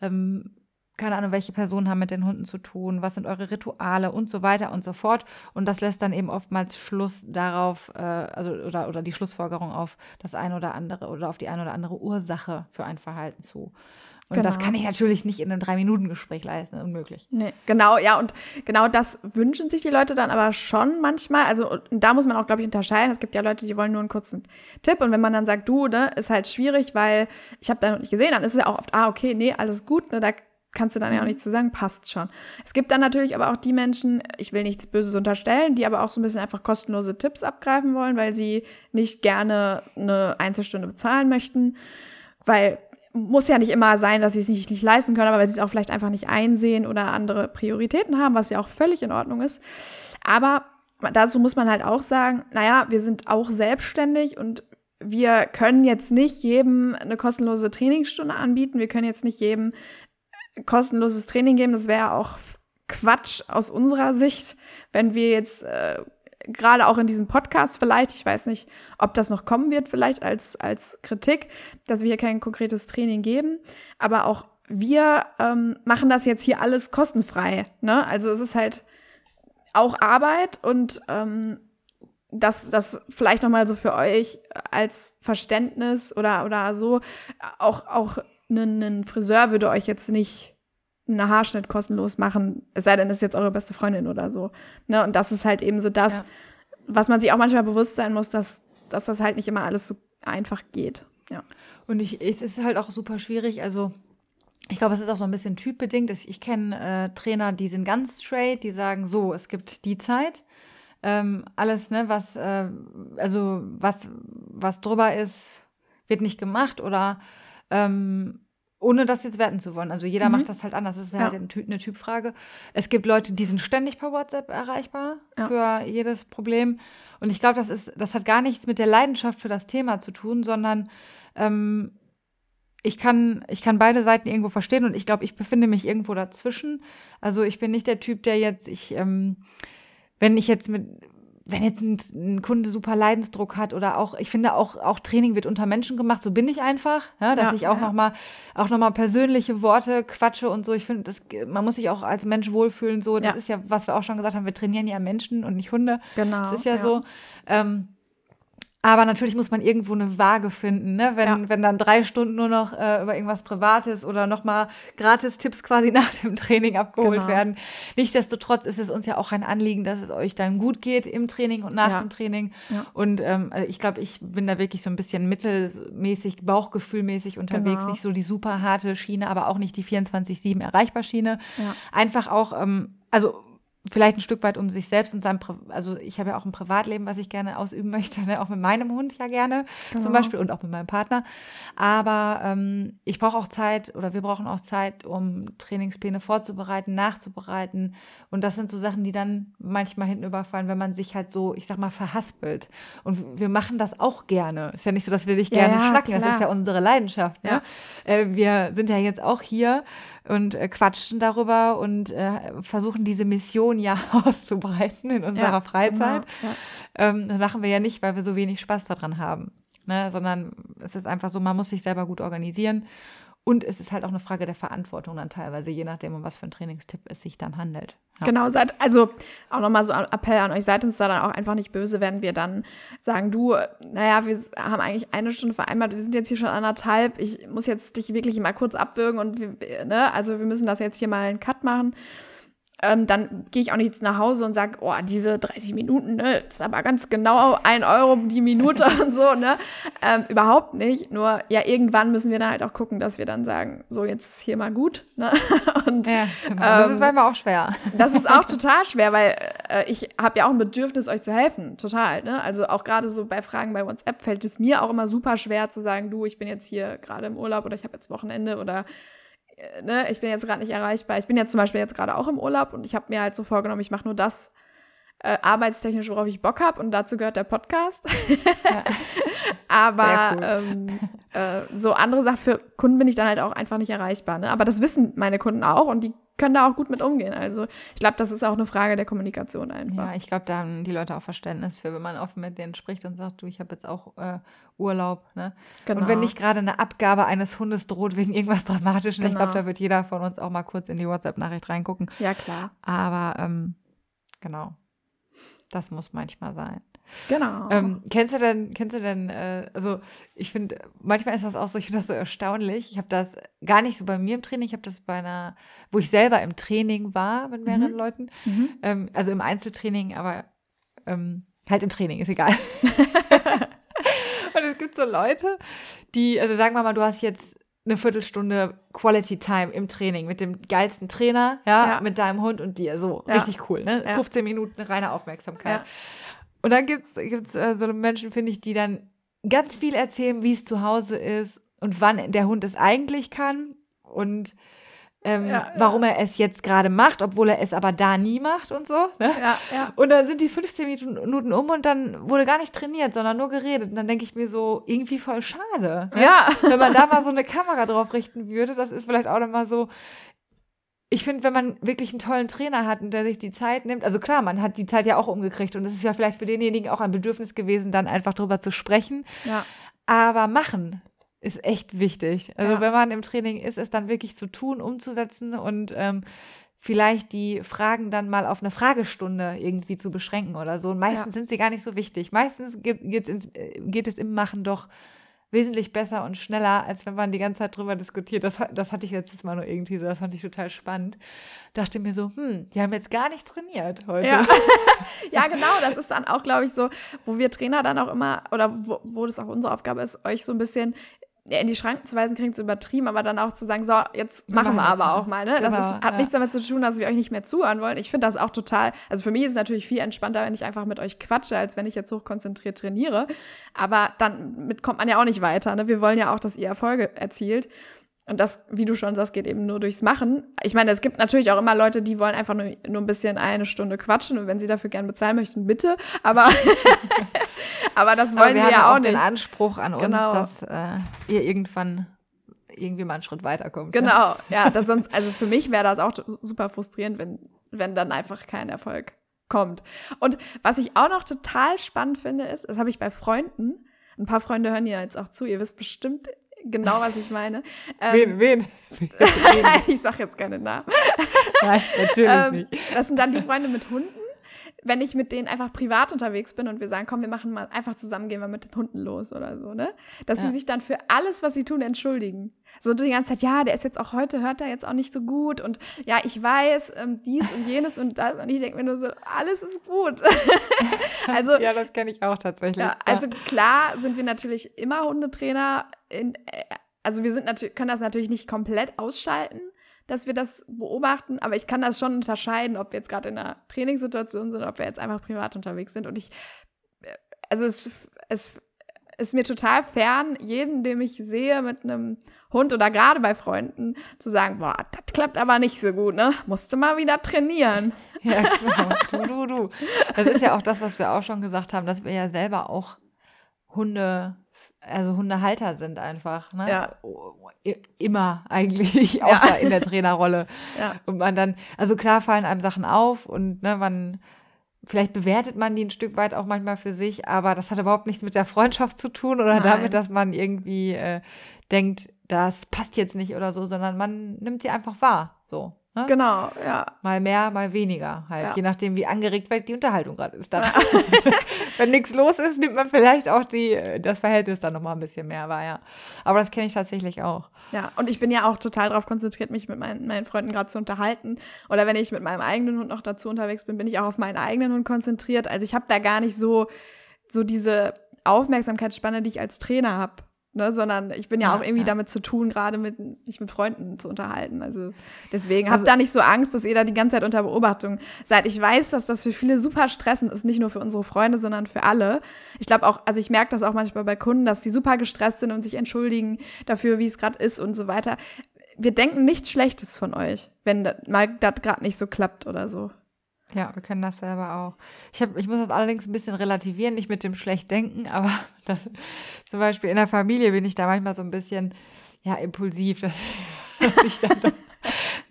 [SPEAKER 2] ähm, keine Ahnung, welche Personen haben mit den Hunden zu tun, was sind eure Rituale und so weiter und so fort. Und das lässt dann eben oftmals Schluss darauf, äh, also oder, oder die Schlussfolgerung auf das eine oder andere oder auf die eine oder andere Ursache für ein Verhalten zu. Und genau. das kann ich natürlich nicht in einem Drei-Minuten-Gespräch leisten, unmöglich.
[SPEAKER 1] Nee, genau, ja, und genau das wünschen sich die Leute dann aber schon manchmal. Also da muss man auch, glaube ich, unterscheiden. Es gibt ja Leute, die wollen nur einen kurzen Tipp. Und wenn man dann sagt, du, ne, ist halt schwierig, weil ich habe da noch nicht gesehen, dann ist es ja auch oft, ah, okay, nee, alles gut, ne, da kannst du dann ja auch nicht zu sagen, passt schon. Es gibt dann natürlich aber auch die Menschen, ich will nichts Böses unterstellen, die aber auch so ein bisschen einfach kostenlose Tipps abgreifen wollen, weil sie nicht gerne eine Einzelstunde bezahlen möchten, weil muss ja nicht immer sein, dass sie es nicht, nicht leisten können, aber weil sie es auch vielleicht einfach nicht einsehen oder andere Prioritäten haben, was ja auch völlig in Ordnung ist. Aber dazu muss man halt auch sagen, naja, wir sind auch selbstständig und wir können jetzt nicht jedem eine kostenlose Trainingsstunde anbieten. Wir können jetzt nicht jedem kostenloses Training geben. Das wäre auch Quatsch aus unserer Sicht, wenn wir jetzt äh, gerade auch in diesem Podcast vielleicht, ich weiß nicht, ob das noch kommen wird, vielleicht als, als Kritik, dass wir hier kein konkretes Training geben, aber auch wir ähm, machen das jetzt hier alles kostenfrei. Ne? Also es ist halt auch Arbeit und ähm, das, das vielleicht nochmal so für euch als Verständnis oder, oder so, auch, auch ein Friseur würde euch jetzt nicht einen Haarschnitt kostenlos machen, es sei denn, es ist jetzt eure beste Freundin oder so. Ne? Und das ist halt eben so das, ja. was man sich auch manchmal bewusst sein muss, dass, dass das halt nicht immer alles so einfach geht. Ja.
[SPEAKER 2] Und ich, es ist halt auch super schwierig, also ich glaube, es ist auch so ein bisschen typbedingt. Ich kenne äh, Trainer, die sind ganz straight, die sagen so, es gibt die Zeit. Ähm, alles, ne, was, äh, also was, was drüber ist, wird nicht gemacht oder ähm, ohne das jetzt werten zu wollen. Also jeder mhm. macht das halt anders. Das ist halt ja. eine Typfrage. Es gibt Leute, die sind ständig per WhatsApp erreichbar ja. für jedes Problem. Und ich glaube, das ist, das hat gar nichts mit der Leidenschaft für das Thema zu tun, sondern ähm, ich kann, ich kann beide Seiten irgendwo verstehen und ich glaube, ich befinde mich irgendwo dazwischen. Also ich bin nicht der Typ, der jetzt, ich, ähm, wenn ich jetzt mit, wenn jetzt ein, ein, Kunde super Leidensdruck hat oder auch, ich finde auch, auch Training wird unter Menschen gemacht, so bin ich einfach, ja, dass ja, ich auch ja. nochmal, auch nochmal persönliche Worte quatsche und so. Ich finde, das, man muss sich auch als Mensch wohlfühlen, so. Das ja. ist ja, was wir auch schon gesagt haben, wir trainieren ja Menschen und nicht Hunde. Genau. Das ist ja, ja. so. Ähm, aber natürlich muss man irgendwo eine Waage finden, ne? wenn, ja. wenn dann drei Stunden nur noch äh, über irgendwas Privates oder nochmal Gratis-Tipps quasi nach dem Training abgeholt genau. werden. Nichtsdestotrotz ist es uns ja auch ein Anliegen, dass es euch dann gut geht im Training und nach ja. dem Training. Ja. Und ähm, also ich glaube, ich bin da wirklich so ein bisschen mittelmäßig, bauchgefühlmäßig unterwegs. Genau. Nicht so die super harte Schiene, aber auch nicht die 24-7 erreichbar Schiene. Einfach auch, ähm, also vielleicht ein Stück weit um sich selbst und sein, Pri also ich habe ja auch ein Privatleben, was ich gerne ausüben möchte, ne? auch mit meinem Hund ja gerne genau. zum Beispiel und auch mit meinem Partner. Aber ähm, ich brauche auch Zeit oder wir brauchen auch Zeit, um Trainingspläne vorzubereiten, nachzubereiten. Und das sind so Sachen, die dann manchmal hinten überfallen, wenn man sich halt so, ich sag mal, verhaspelt. Und wir machen das auch gerne. Ist ja nicht so, dass wir dich ja, gerne ja, schnacken, klar. das ist ja unsere Leidenschaft. Ne? Ja. Äh, wir sind ja jetzt auch hier und äh, quatschen darüber und äh, versuchen diese Mission ja auszubreiten in unserer ja, Freizeit. Genau, ja. ähm, das machen wir ja nicht, weil wir so wenig Spaß daran haben, ne? sondern es ist einfach so, man muss sich selber gut organisieren und es ist halt auch eine Frage der Verantwortung dann teilweise, je nachdem, um was für ein Trainingstipp es sich dann handelt.
[SPEAKER 1] Ja. Genau, seid, also auch nochmal so ein Appell an euch, seid uns da dann auch einfach nicht böse, wenn wir dann sagen, du, naja, wir haben eigentlich eine Stunde vereinbart, wir sind jetzt hier schon anderthalb, ich muss jetzt dich wirklich mal kurz abwürgen und wir, ne, also wir müssen das jetzt hier mal einen Cut machen ähm, dann gehe ich auch nicht nach Hause und sage, oh, diese 30 Minuten, ne, das ist aber ganz genau ein Euro die Minute und so, ne? Ähm, überhaupt nicht. Nur ja, irgendwann müssen wir dann halt auch gucken, dass wir dann sagen, so jetzt ist hier mal gut. Ne? Und,
[SPEAKER 2] ja, genau. das ist ähm, manchmal auch schwer.
[SPEAKER 1] Das ist auch total schwer, weil äh, ich habe ja auch ein Bedürfnis, euch zu helfen. Total. Ne? Also auch gerade so bei Fragen bei WhatsApp fällt es mir auch immer super schwer zu sagen, du, ich bin jetzt hier gerade im Urlaub oder ich habe jetzt Wochenende oder ne, ich bin jetzt gerade nicht erreichbar. Ich bin ja zum Beispiel jetzt gerade auch im Urlaub und ich habe mir halt so vorgenommen, ich mache nur das, äh, arbeitstechnisch, worauf ich Bock habe und dazu gehört der Podcast. Ja. Aber cool. ähm, äh, so andere Sachen für Kunden bin ich dann halt auch einfach nicht erreichbar. Ne? Aber das wissen meine Kunden auch und die können da auch gut mit umgehen. Also ich glaube, das ist auch eine Frage der Kommunikation einfach.
[SPEAKER 2] Ja, ich glaube, da haben die Leute auch Verständnis für, wenn man offen mit denen spricht und sagt, du, ich habe jetzt auch äh, Urlaub. Ne? Genau. Und wenn nicht gerade eine Abgabe eines Hundes droht wegen irgendwas Dramatischem, genau. ich glaube, da wird jeder von uns auch mal kurz in die WhatsApp-Nachricht reingucken.
[SPEAKER 1] Ja, klar.
[SPEAKER 2] Aber ähm, genau, das muss manchmal sein.
[SPEAKER 1] Genau.
[SPEAKER 2] Ähm, kennst du denn, kennst du denn, äh, also ich finde, manchmal ist das auch so, ich finde das so erstaunlich. Ich habe das gar nicht so bei mir im Training, ich habe das bei einer, wo ich selber im Training war mit mehreren mhm. Leuten, mhm. Ähm, also im Einzeltraining, aber ähm, halt im Training, ist egal. Und es gibt so Leute, die, also sagen wir mal, du hast jetzt eine Viertelstunde Quality Time im Training mit dem geilsten Trainer, ja, ja. mit deinem Hund und dir. So, ja. richtig cool, ne? Ja. 15 Minuten reine Aufmerksamkeit. Und dann gibt es gibt's, äh, so Menschen, finde ich, die dann ganz viel erzählen, wie es zu Hause ist und wann der Hund es eigentlich kann und ähm, ja, warum er es jetzt gerade macht, obwohl er es aber da nie macht und so. Ne?
[SPEAKER 1] Ja, ja.
[SPEAKER 2] Und dann sind die 15 Minuten um und dann wurde gar nicht trainiert, sondern nur geredet. Und dann denke ich mir so, irgendwie voll schade.
[SPEAKER 1] Ne? Ja.
[SPEAKER 2] Wenn man da mal so eine Kamera drauf richten würde, das ist vielleicht auch nochmal so, ich finde, wenn man wirklich einen tollen Trainer hat und der sich die Zeit nimmt, also klar, man hat die Zeit ja auch umgekriegt und es ist ja vielleicht für denjenigen auch ein Bedürfnis gewesen, dann einfach drüber zu sprechen.
[SPEAKER 1] Ja.
[SPEAKER 2] Aber machen ist echt wichtig. Also ja. wenn man im Training ist, es dann wirklich zu tun, umzusetzen und ähm, vielleicht die Fragen dann mal auf eine Fragestunde irgendwie zu beschränken oder so. Und meistens ja. sind sie gar nicht so wichtig. Meistens geht, ins, äh, geht es im Machen doch wesentlich besser und schneller, als wenn man die ganze Zeit drüber diskutiert. Das, das hatte ich letztes Mal nur irgendwie so, das fand ich total spannend. Dachte mir so, hm, die haben jetzt gar nicht trainiert heute.
[SPEAKER 1] Ja, ja genau, das ist dann auch, glaube ich, so, wo wir Trainer dann auch immer, oder wo, wo das auch unsere Aufgabe ist, euch so ein bisschen in die Schranken zu weisen, klingt zu übertrieben, aber dann auch zu sagen, so, jetzt machen wir, wir aber auch mal. Ne? Genau, das ist, hat ja. nichts damit zu tun, dass wir euch nicht mehr zuhören wollen. Ich finde das auch total, also für mich ist es natürlich viel entspannter, wenn ich einfach mit euch quatsche, als wenn ich jetzt hochkonzentriert trainiere. Aber dann mit kommt man ja auch nicht weiter. Ne? Wir wollen ja auch, dass ihr Erfolge erzielt. Und das, wie du schon sagst, geht eben nur durchs Machen. Ich meine, es gibt natürlich auch immer Leute, die wollen einfach nur, nur ein bisschen eine Stunde quatschen und wenn sie dafür gern bezahlen möchten, bitte. Aber, aber das wollen aber wir, wir ja auch, auch nicht. den
[SPEAKER 2] Anspruch an genau. uns, dass äh, ihr irgendwann irgendwie mal einen Schritt weiterkommt.
[SPEAKER 1] Ne? Genau, ja. ja sonst, also für mich wäre das auch super frustrierend, wenn, wenn dann einfach kein Erfolg kommt. Und was ich auch noch total spannend finde, ist, das habe ich bei Freunden, ein paar Freunde hören ja jetzt auch zu, ihr wisst bestimmt genau, was ich meine.
[SPEAKER 2] Ähm, wen, wen?
[SPEAKER 1] ich sag jetzt keine Namen.
[SPEAKER 2] Nein, natürlich ähm, nicht.
[SPEAKER 1] Das sind dann die Freunde mit Hunden. Wenn ich mit denen einfach privat unterwegs bin und wir sagen, komm, wir machen mal einfach zusammen, gehen wir mit den Hunden los oder so, ne? Dass ja. sie sich dann für alles, was sie tun, entschuldigen. So die ganze Zeit, ja, der ist jetzt auch heute, hört er jetzt auch nicht so gut und ja, ich weiß, ähm, dies und jenes und das und ich denke mir nur so, alles ist gut.
[SPEAKER 2] also, ja, das kenne ich auch tatsächlich.
[SPEAKER 1] Ja, also klar sind wir natürlich immer Hundetrainer in, äh, also wir sind natürlich, können das natürlich nicht komplett ausschalten, dass wir das beobachten, aber ich kann das schon unterscheiden, ob wir jetzt gerade in einer Trainingssituation sind, ob wir jetzt einfach privat unterwegs sind. Und ich, äh, also es, es ist mir total fern, jeden, den ich sehe mit einem Hund oder gerade bei Freunden, zu sagen, boah, das klappt aber nicht so gut, ne? Musste mal wieder trainieren.
[SPEAKER 2] Ja, klar. Du, du, du. Das ist ja auch das, was wir auch schon gesagt haben, dass wir ja selber auch Hunde also Hundehalter sind einfach, ne?
[SPEAKER 1] Ja.
[SPEAKER 2] Immer eigentlich, außer ja. in der Trainerrolle. Ja. Und man dann, also klar fallen einem Sachen auf und ne, man, vielleicht bewertet man die ein Stück weit auch manchmal für sich, aber das hat überhaupt nichts mit der Freundschaft zu tun oder Nein. damit, dass man irgendwie äh, denkt, das passt jetzt nicht oder so, sondern man nimmt sie einfach wahr. So.
[SPEAKER 1] Ne? Genau, ja.
[SPEAKER 2] Mal mehr, mal weniger halt. Ja. Je nachdem, wie angeregt die Unterhaltung gerade ist. Dann. Wenn nichts los ist, nimmt man vielleicht auch die, das Verhältnis dann nochmal ein bisschen mehr wahr, ja. Aber das kenne ich tatsächlich auch.
[SPEAKER 1] Ja, und ich bin ja auch total darauf konzentriert, mich mit meinen, meinen Freunden gerade zu unterhalten. Oder wenn ich mit meinem eigenen Hund noch dazu unterwegs bin, bin ich auch auf meinen eigenen Hund konzentriert. Also ich habe da gar nicht so, so diese Aufmerksamkeitsspanne, die ich als Trainer habe. Ne, sondern ich bin ja, ja auch irgendwie ja. damit zu tun, gerade mit mich mit Freunden zu unterhalten. Also deswegen also, habt da nicht so Angst, dass ihr da die ganze Zeit unter Beobachtung seid. Ich weiß, dass das für viele super stressend ist, nicht nur für unsere Freunde, sondern für alle. Ich glaube auch, also ich merke das auch manchmal bei Kunden, dass sie super gestresst sind und sich entschuldigen dafür, wie es gerade ist und so weiter. Wir denken nichts Schlechtes von euch, wenn das mal das gerade nicht so klappt oder so.
[SPEAKER 2] Ja, wir können das selber auch. Ich, hab, ich muss das allerdings ein bisschen relativieren, nicht mit dem Schlechtdenken, aber das, zum Beispiel in der Familie bin ich da manchmal so ein bisschen ja, impulsiv, dass, dass ich dann doch,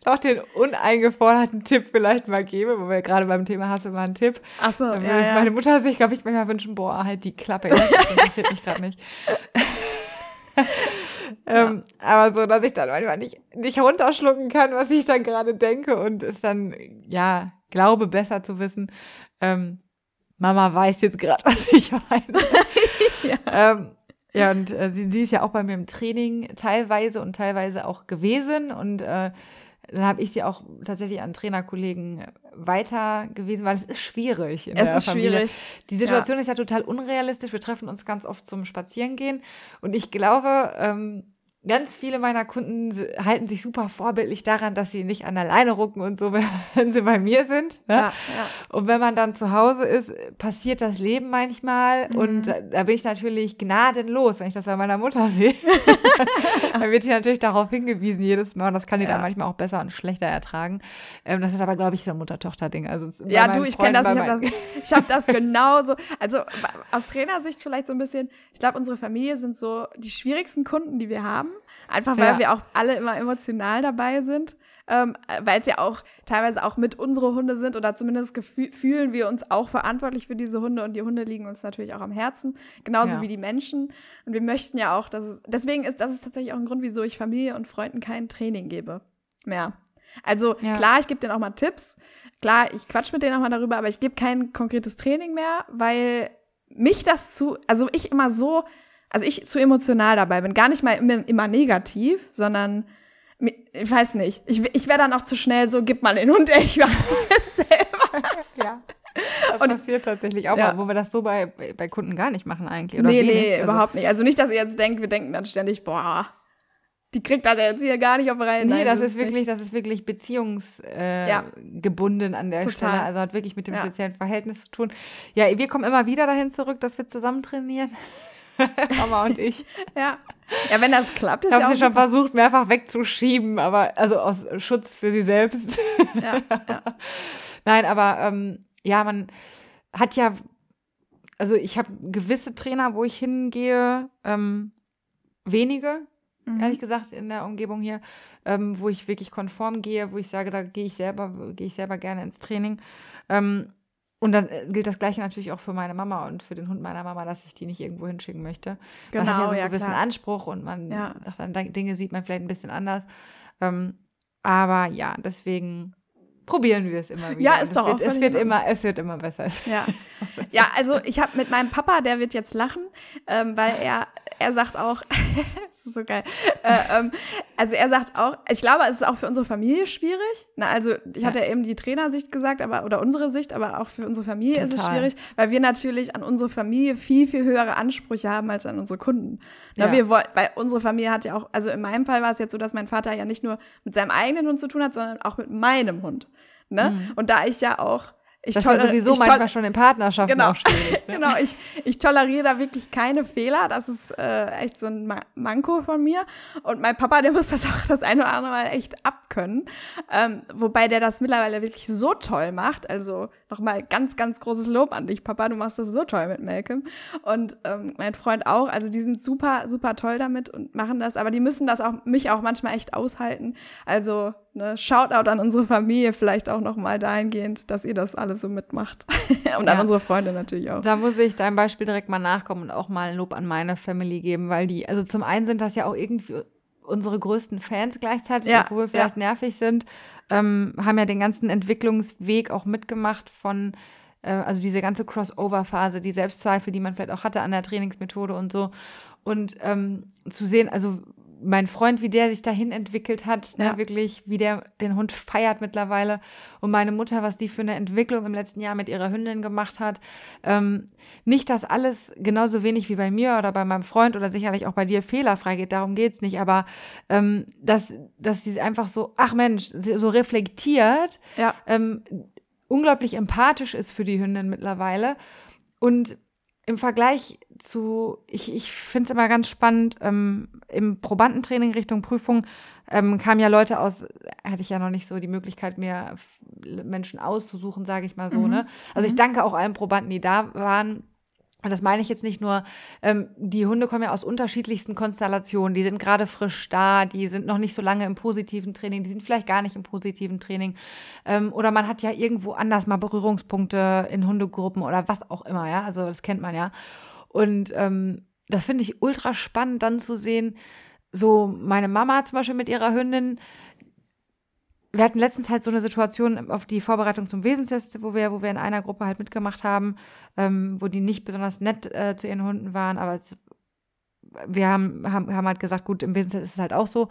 [SPEAKER 2] doch, den uneingeforderten Tipp vielleicht mal gebe, wo wir gerade beim Thema Hasse mal einen Tipp.
[SPEAKER 1] Ach so,
[SPEAKER 2] ja,
[SPEAKER 1] ja.
[SPEAKER 2] Meine Mutter sich, glaube ich, manchmal wünschen, boah, halt die Klappe, das interessiert mich gerade nicht. ähm, aber so, dass ich dann manchmal nicht, nicht runterschlucken kann, was ich dann gerade denke und es dann, ja, glaube besser zu wissen, ähm, Mama weiß jetzt gerade, was ich meine. ja. Ähm, ja, und äh, sie, sie ist ja auch bei mir im Training teilweise und teilweise auch gewesen und äh, dann habe ich sie auch tatsächlich an Trainerkollegen weiter gewesen, weil es ist schwierig.
[SPEAKER 1] es ist Familie. schwierig.
[SPEAKER 2] Die Situation ja. ist ja total unrealistisch. Wir treffen uns ganz oft zum Spazierengehen und ich glaube, ähm, ganz viele meiner Kunden halten sich super vorbildlich daran, dass sie nicht an der Leine rucken und so, wenn sie bei mir sind. Ne? Ja, ja. Und wenn man dann zu Hause ist, passiert das Leben manchmal. Mhm. Und da, bin ich natürlich gnadenlos, wenn ich das bei meiner Mutter sehe. dann wird sie natürlich darauf hingewiesen jedes Mal. Und das kann die ja. dann manchmal auch besser und schlechter ertragen. Ähm, das ist aber, glaube ich, so ein Mutter-Tochter-Ding. Also
[SPEAKER 1] ja, du, ich kenne das. Ich habe das, ich hab das genauso. Also aus Trainersicht vielleicht so ein bisschen. Ich glaube, unsere Familie sind so die schwierigsten Kunden, die wir haben. Einfach weil ja. wir auch alle immer emotional dabei sind. Ähm, weil es ja auch teilweise auch mit unsere Hunde sind oder zumindest fühlen wir uns auch verantwortlich für diese Hunde und die Hunde liegen uns natürlich auch am Herzen, genauso ja. wie die Menschen. Und wir möchten ja auch, dass es, deswegen ist das ist tatsächlich auch ein Grund, wieso ich Familie und Freunden kein Training gebe mehr. Also ja. klar, ich gebe denen auch mal Tipps, klar, ich quatsch mit denen auch mal darüber, aber ich gebe kein konkretes Training mehr, weil mich das zu, also ich immer so also ich zu emotional dabei bin. Gar nicht mal immer, immer negativ, sondern ich weiß nicht. Ich, ich wäre dann auch zu schnell so, gib mal den Hund, ey, ich mach das jetzt selber.
[SPEAKER 2] ja. Das und, passiert tatsächlich auch ja. mal, wo wir das so bei, bei Kunden gar nicht machen eigentlich. Oder
[SPEAKER 1] nee, nee, also, überhaupt nicht. Also nicht, dass ihr jetzt denkt, wir denken dann ständig, boah, die kriegt das jetzt hier gar nicht auf Reihe.
[SPEAKER 2] Nee, Nein, das, das, ist wirklich, nicht. das ist wirklich beziehungsgebunden äh, ja. an der Total. Stelle. Also hat wirklich mit dem ja. speziellen Verhältnis zu tun. Ja, wir kommen immer wieder dahin zurück, dass wir zusammen trainieren. Mama und ich.
[SPEAKER 1] ja. Ja, wenn das klappt,
[SPEAKER 2] ist Ich habe ja sie schon versucht, mehrfach wegzuschieben, aber also aus Schutz für sie selbst. ja, ja. Nein, aber ähm, ja, man hat ja, also ich habe gewisse Trainer, wo ich hingehe, ähm, wenige, mhm. ehrlich gesagt, in der Umgebung hier, ähm, wo ich wirklich konform gehe, wo ich sage, da gehe ich selber, gehe ich selber gerne ins Training. Ähm, und dann äh, gilt das Gleiche natürlich auch für meine Mama und für den Hund meiner Mama, dass ich die nicht irgendwo hinschicken möchte. Genau, man hat ja so einen ja, gewissen klar. Anspruch und man ja. dann Dinge sieht man vielleicht ein bisschen anders. Ähm, aber ja, deswegen probieren wir es immer wieder.
[SPEAKER 1] Ja, ist doch
[SPEAKER 2] wird,
[SPEAKER 1] auch
[SPEAKER 2] es wird immer, es wird immer besser.
[SPEAKER 1] Ja, ja also ich habe mit meinem Papa, der wird jetzt lachen, ähm, weil er er sagt auch, das ist so geil, äh, ähm, also er sagt auch, ich glaube, es ist auch für unsere Familie schwierig. Na, also ich hatte ja eben die Trainersicht gesagt, aber oder unsere Sicht, aber auch für unsere Familie Total. ist es schwierig, weil wir natürlich an unsere Familie viel viel höhere Ansprüche haben als an unsere Kunden. Na, ja. wir wollen, weil unsere Familie hat ja auch, also in meinem Fall war es jetzt so, dass mein Vater ja nicht nur mit seinem eigenen Hund zu tun hat, sondern auch mit meinem Hund. Ne? Mhm. Und da ich ja auch ich
[SPEAKER 2] das ist ja sowieso manchmal schon in Partnerschaften
[SPEAKER 1] genau,
[SPEAKER 2] auch schwierig.
[SPEAKER 1] Ne? genau, ich, ich toleriere da wirklich keine Fehler. Das ist äh, echt so ein Manko von mir. Und mein Papa, der muss das auch das eine oder andere Mal echt abkönnen. Ähm, wobei der das mittlerweile wirklich so toll macht. Also nochmal ganz, ganz großes Lob an dich, Papa. Du machst das so toll mit Malcolm. Und ähm, mein Freund auch. Also die sind super, super toll damit und machen das. Aber die müssen das auch, mich auch manchmal echt aushalten. Also ne, Shoutout an unsere Familie vielleicht auch nochmal dahingehend, dass ihr das alles so mitmacht. und ja. an unsere Freunde natürlich auch.
[SPEAKER 2] Da muss ich deinem Beispiel direkt mal nachkommen und auch mal ein Lob an meine Family geben, weil die, also zum einen sind das ja auch irgendwie unsere größten Fans gleichzeitig, ja, obwohl wir vielleicht ja. nervig sind, ähm, haben ja den ganzen Entwicklungsweg auch mitgemacht von, äh, also diese ganze Crossover-Phase, die Selbstzweifel, die man vielleicht auch hatte an der Trainingsmethode und so. Und ähm, zu sehen, also mein Freund, wie der sich dahin entwickelt hat, ne, ja. ne, wirklich, wie der den Hund feiert mittlerweile. Und meine Mutter, was die für eine Entwicklung im letzten Jahr mit ihrer Hündin gemacht hat. Ähm, nicht, dass alles genauso wenig wie bei mir oder bei meinem Freund oder sicherlich auch bei dir fehlerfrei geht, darum geht's nicht, aber ähm, dass, dass sie einfach so, ach Mensch, so reflektiert, ja. ähm, unglaublich empathisch ist für die Hündin mittlerweile und im Vergleich zu, ich, ich finde es immer ganz spannend, ähm, im Probandentraining Richtung Prüfung ähm, kamen ja Leute aus, hatte ich ja noch nicht so die Möglichkeit, mir Menschen auszusuchen, sage ich mal so. Mhm. Ne? Also ich mhm. danke auch allen Probanden, die da waren und das meine ich jetzt nicht nur, ähm, die Hunde kommen ja aus unterschiedlichsten Konstellationen, die sind gerade frisch da, die sind noch nicht so lange im positiven Training, die sind vielleicht gar nicht im positiven Training. Ähm, oder man hat ja irgendwo anders mal Berührungspunkte in Hundegruppen oder was auch immer, ja. Also das kennt man ja. Und ähm, das finde ich ultra spannend, dann zu sehen, so meine Mama zum Beispiel mit ihrer Hündin, wir hatten letztens halt so eine Situation auf die Vorbereitung zum Wesenstest, wo wir, wo wir in einer Gruppe halt mitgemacht haben, ähm, wo die nicht besonders nett äh, zu ihren Hunden waren, aber es, wir haben, haben, haben halt gesagt, gut, im Wesenstest ist es halt auch so.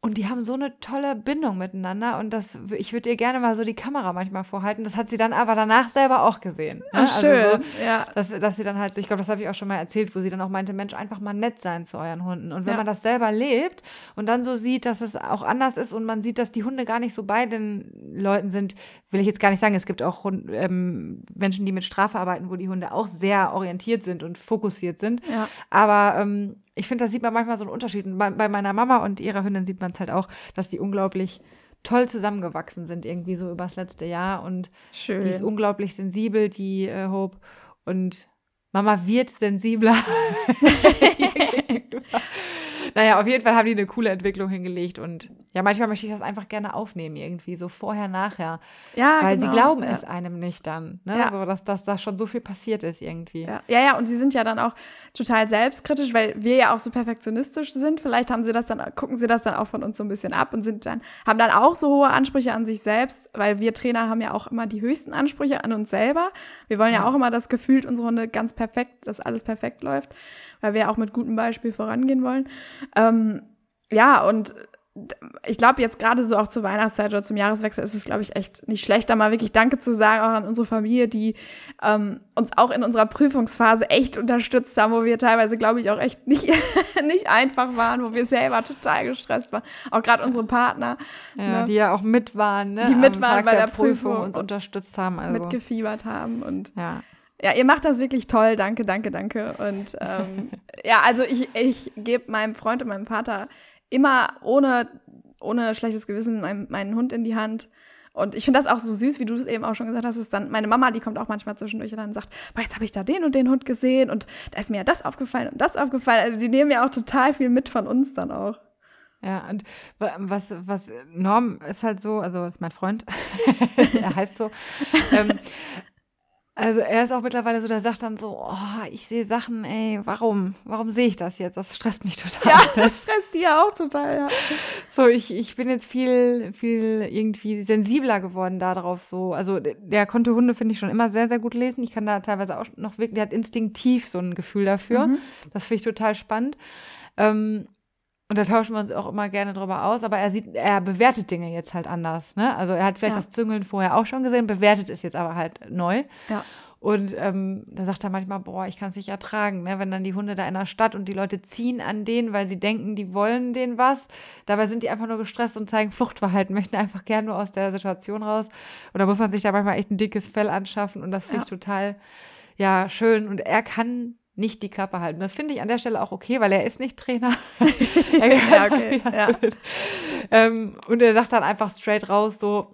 [SPEAKER 2] Und die haben so eine tolle Bindung miteinander und das, ich würde ihr gerne mal so die Kamera manchmal vorhalten. Das hat sie dann aber danach selber auch gesehen. Ne?
[SPEAKER 1] Ach, schön, also
[SPEAKER 2] so, ja. Dass, dass sie dann halt so, ich glaube, das habe ich auch schon mal erzählt, wo sie dann auch meinte, Mensch, einfach mal nett sein zu euren Hunden. Und wenn ja. man das selber lebt und dann so sieht, dass es auch anders ist und man sieht, dass die Hunde gar nicht so bei den Leuten sind, will ich jetzt gar nicht sagen. Es gibt auch ähm, Menschen, die mit Strafe arbeiten, wo die Hunde auch sehr orientiert sind und fokussiert sind.
[SPEAKER 1] Ja.
[SPEAKER 2] Aber ähm, ich finde, da sieht man manchmal so einen Unterschied. Bei, bei meiner Mama und ihrer Hündin sieht man es halt auch, dass die unglaublich toll zusammengewachsen sind, irgendwie so übers letzte Jahr. Und
[SPEAKER 1] Schön.
[SPEAKER 2] die ist unglaublich sensibel, die äh, Hope. Und Mama wird sensibler. naja, auf jeden Fall haben die eine coole Entwicklung hingelegt und ja, manchmal möchte ich das einfach gerne aufnehmen, irgendwie, so vorher, nachher.
[SPEAKER 1] Ja,
[SPEAKER 2] Weil
[SPEAKER 1] genau.
[SPEAKER 2] sie glauben
[SPEAKER 1] ja.
[SPEAKER 2] es einem nicht dann, ne?
[SPEAKER 1] Ja.
[SPEAKER 2] So, dass, dass da schon so viel passiert ist irgendwie.
[SPEAKER 1] Ja. ja, ja, und sie sind ja dann auch total selbstkritisch, weil wir ja auch so perfektionistisch sind. Vielleicht haben sie das dann, gucken sie das dann auch von uns so ein bisschen ab und sind dann, haben dann auch so hohe Ansprüche an sich selbst, weil wir Trainer haben ja auch immer die höchsten Ansprüche an uns selber. Wir wollen ja, ja auch immer, dass gefühlt unsere Hunde ganz perfekt, dass alles perfekt läuft, weil wir auch mit gutem Beispiel vorangehen wollen. Ähm, ja, und ich glaube, jetzt gerade so auch zur Weihnachtszeit oder zum Jahreswechsel ist es, glaube ich, echt nicht schlecht, da mal wirklich Danke zu sagen, auch an unsere Familie, die ähm, uns auch in unserer Prüfungsphase echt unterstützt haben, wo wir teilweise, glaube ich, auch echt nicht, nicht einfach waren, wo wir selber total gestresst waren. Auch gerade unsere Partner.
[SPEAKER 2] Ja, ne? die ja auch mit waren, ne?
[SPEAKER 1] Die mit waren bei der, der Prüfung,
[SPEAKER 2] Prüfung uns unterstützt haben. Also.
[SPEAKER 1] Mitgefiebert haben und
[SPEAKER 2] ja.
[SPEAKER 1] Ja, ihr macht das wirklich toll. Danke, danke, danke. Und ähm, ja, also ich, ich gebe meinem Freund und meinem Vater immer ohne, ohne schlechtes Gewissen meinen, meinen Hund in die Hand. Und ich finde das auch so süß, wie du es eben auch schon gesagt hast, ist dann meine Mama, die kommt auch manchmal zwischendurch und dann sagt, boah, jetzt habe ich da den und den Hund gesehen und da ist mir ja das aufgefallen und das aufgefallen. Also die nehmen ja auch total viel mit von uns dann auch.
[SPEAKER 2] Ja, und was, was Norm ist halt so, also ist mein Freund, er heißt so, ähm, also er ist auch mittlerweile so, der sagt dann so, oh, ich sehe Sachen, ey, warum? Warum sehe ich das jetzt? Das stresst mich total.
[SPEAKER 1] Ja, das stresst die ja auch total, ja.
[SPEAKER 2] So, ich, ich bin jetzt viel, viel irgendwie sensibler geworden darauf. So, also der konnte Hunde, finde ich, schon immer sehr, sehr gut lesen. Ich kann da teilweise auch noch wirklich, der hat instinktiv so ein Gefühl dafür. Mhm. Das finde ich total spannend. Ähm, und da tauschen wir uns auch immer gerne drüber aus, aber er sieht, er bewertet Dinge jetzt halt anders. Ne? Also er hat vielleicht ja. das Züngeln vorher auch schon gesehen, bewertet es jetzt aber halt neu.
[SPEAKER 1] Ja.
[SPEAKER 2] Und ähm, da sagt er manchmal, boah, ich kann es nicht ertragen, ne? wenn dann die Hunde da in der Stadt und die Leute ziehen an denen, weil sie denken, die wollen denen was. Dabei sind die einfach nur gestresst und zeigen Fluchtverhalten, möchten einfach gerne nur aus der Situation raus. Und da muss man sich da manchmal echt ein dickes Fell anschaffen und das finde ja. ich total, ja, schön. Und er kann nicht die Klappe halten. Das finde ich an der Stelle auch okay, weil er ist nicht Trainer. ja, okay. ja. Ähm, und er sagt dann einfach straight raus so,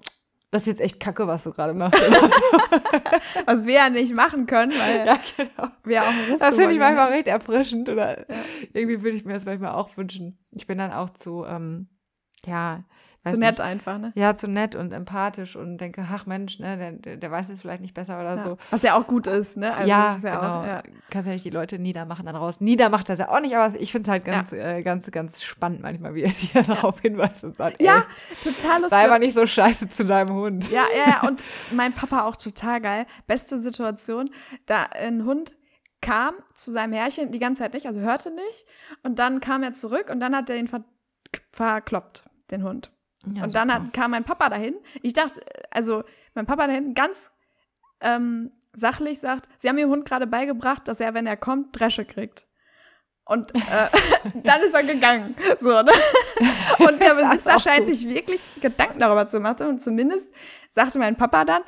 [SPEAKER 2] das ist jetzt echt kacke, was du gerade machst.
[SPEAKER 1] was wir ja nicht machen können, weil
[SPEAKER 2] ja, genau.
[SPEAKER 1] wir auch
[SPEAKER 2] Das finde ich manchmal recht erfrischend oder ja. irgendwie würde ich mir das manchmal auch wünschen. Ich bin dann auch zu, ähm, ja,
[SPEAKER 1] zu nett nicht. einfach, ne?
[SPEAKER 2] Ja, zu nett und empathisch und denke, ach Mensch, ne, der, der weiß es vielleicht nicht besser oder
[SPEAKER 1] ja.
[SPEAKER 2] so.
[SPEAKER 1] Was ja auch gut ist, ne?
[SPEAKER 2] Also ja, ja, genau. Auch, ja. Kannst ja nicht die Leute niedermachen dann raus. Niedermacht das ja auch nicht, aber ich finde es halt ganz, ja. äh, ganz, ganz spannend manchmal, wie er dir darauf hinweist und sagt,
[SPEAKER 1] ja, ey, total lustig.
[SPEAKER 2] Sei aber nicht so scheiße zu deinem Hund.
[SPEAKER 1] Ja, ja, ja. Und mein Papa auch total geil. Beste Situation, da ein Hund kam zu seinem Herrchen die ganze Zeit nicht, also hörte nicht. Und dann kam er zurück und dann hat er ihn ver verkloppt, den Hund. Ja, und dann hat, kam mein Papa dahin. Ich dachte, also mein Papa dahin ganz ähm, sachlich sagt, sie haben ihrem Hund gerade beigebracht, dass er, wenn er kommt, Dresche kriegt. Und äh, dann ist er gegangen. So, ne? Und der Besitzer scheint sich wirklich Gedanken darüber zu machen. Und zumindest sagte mein Papa dann,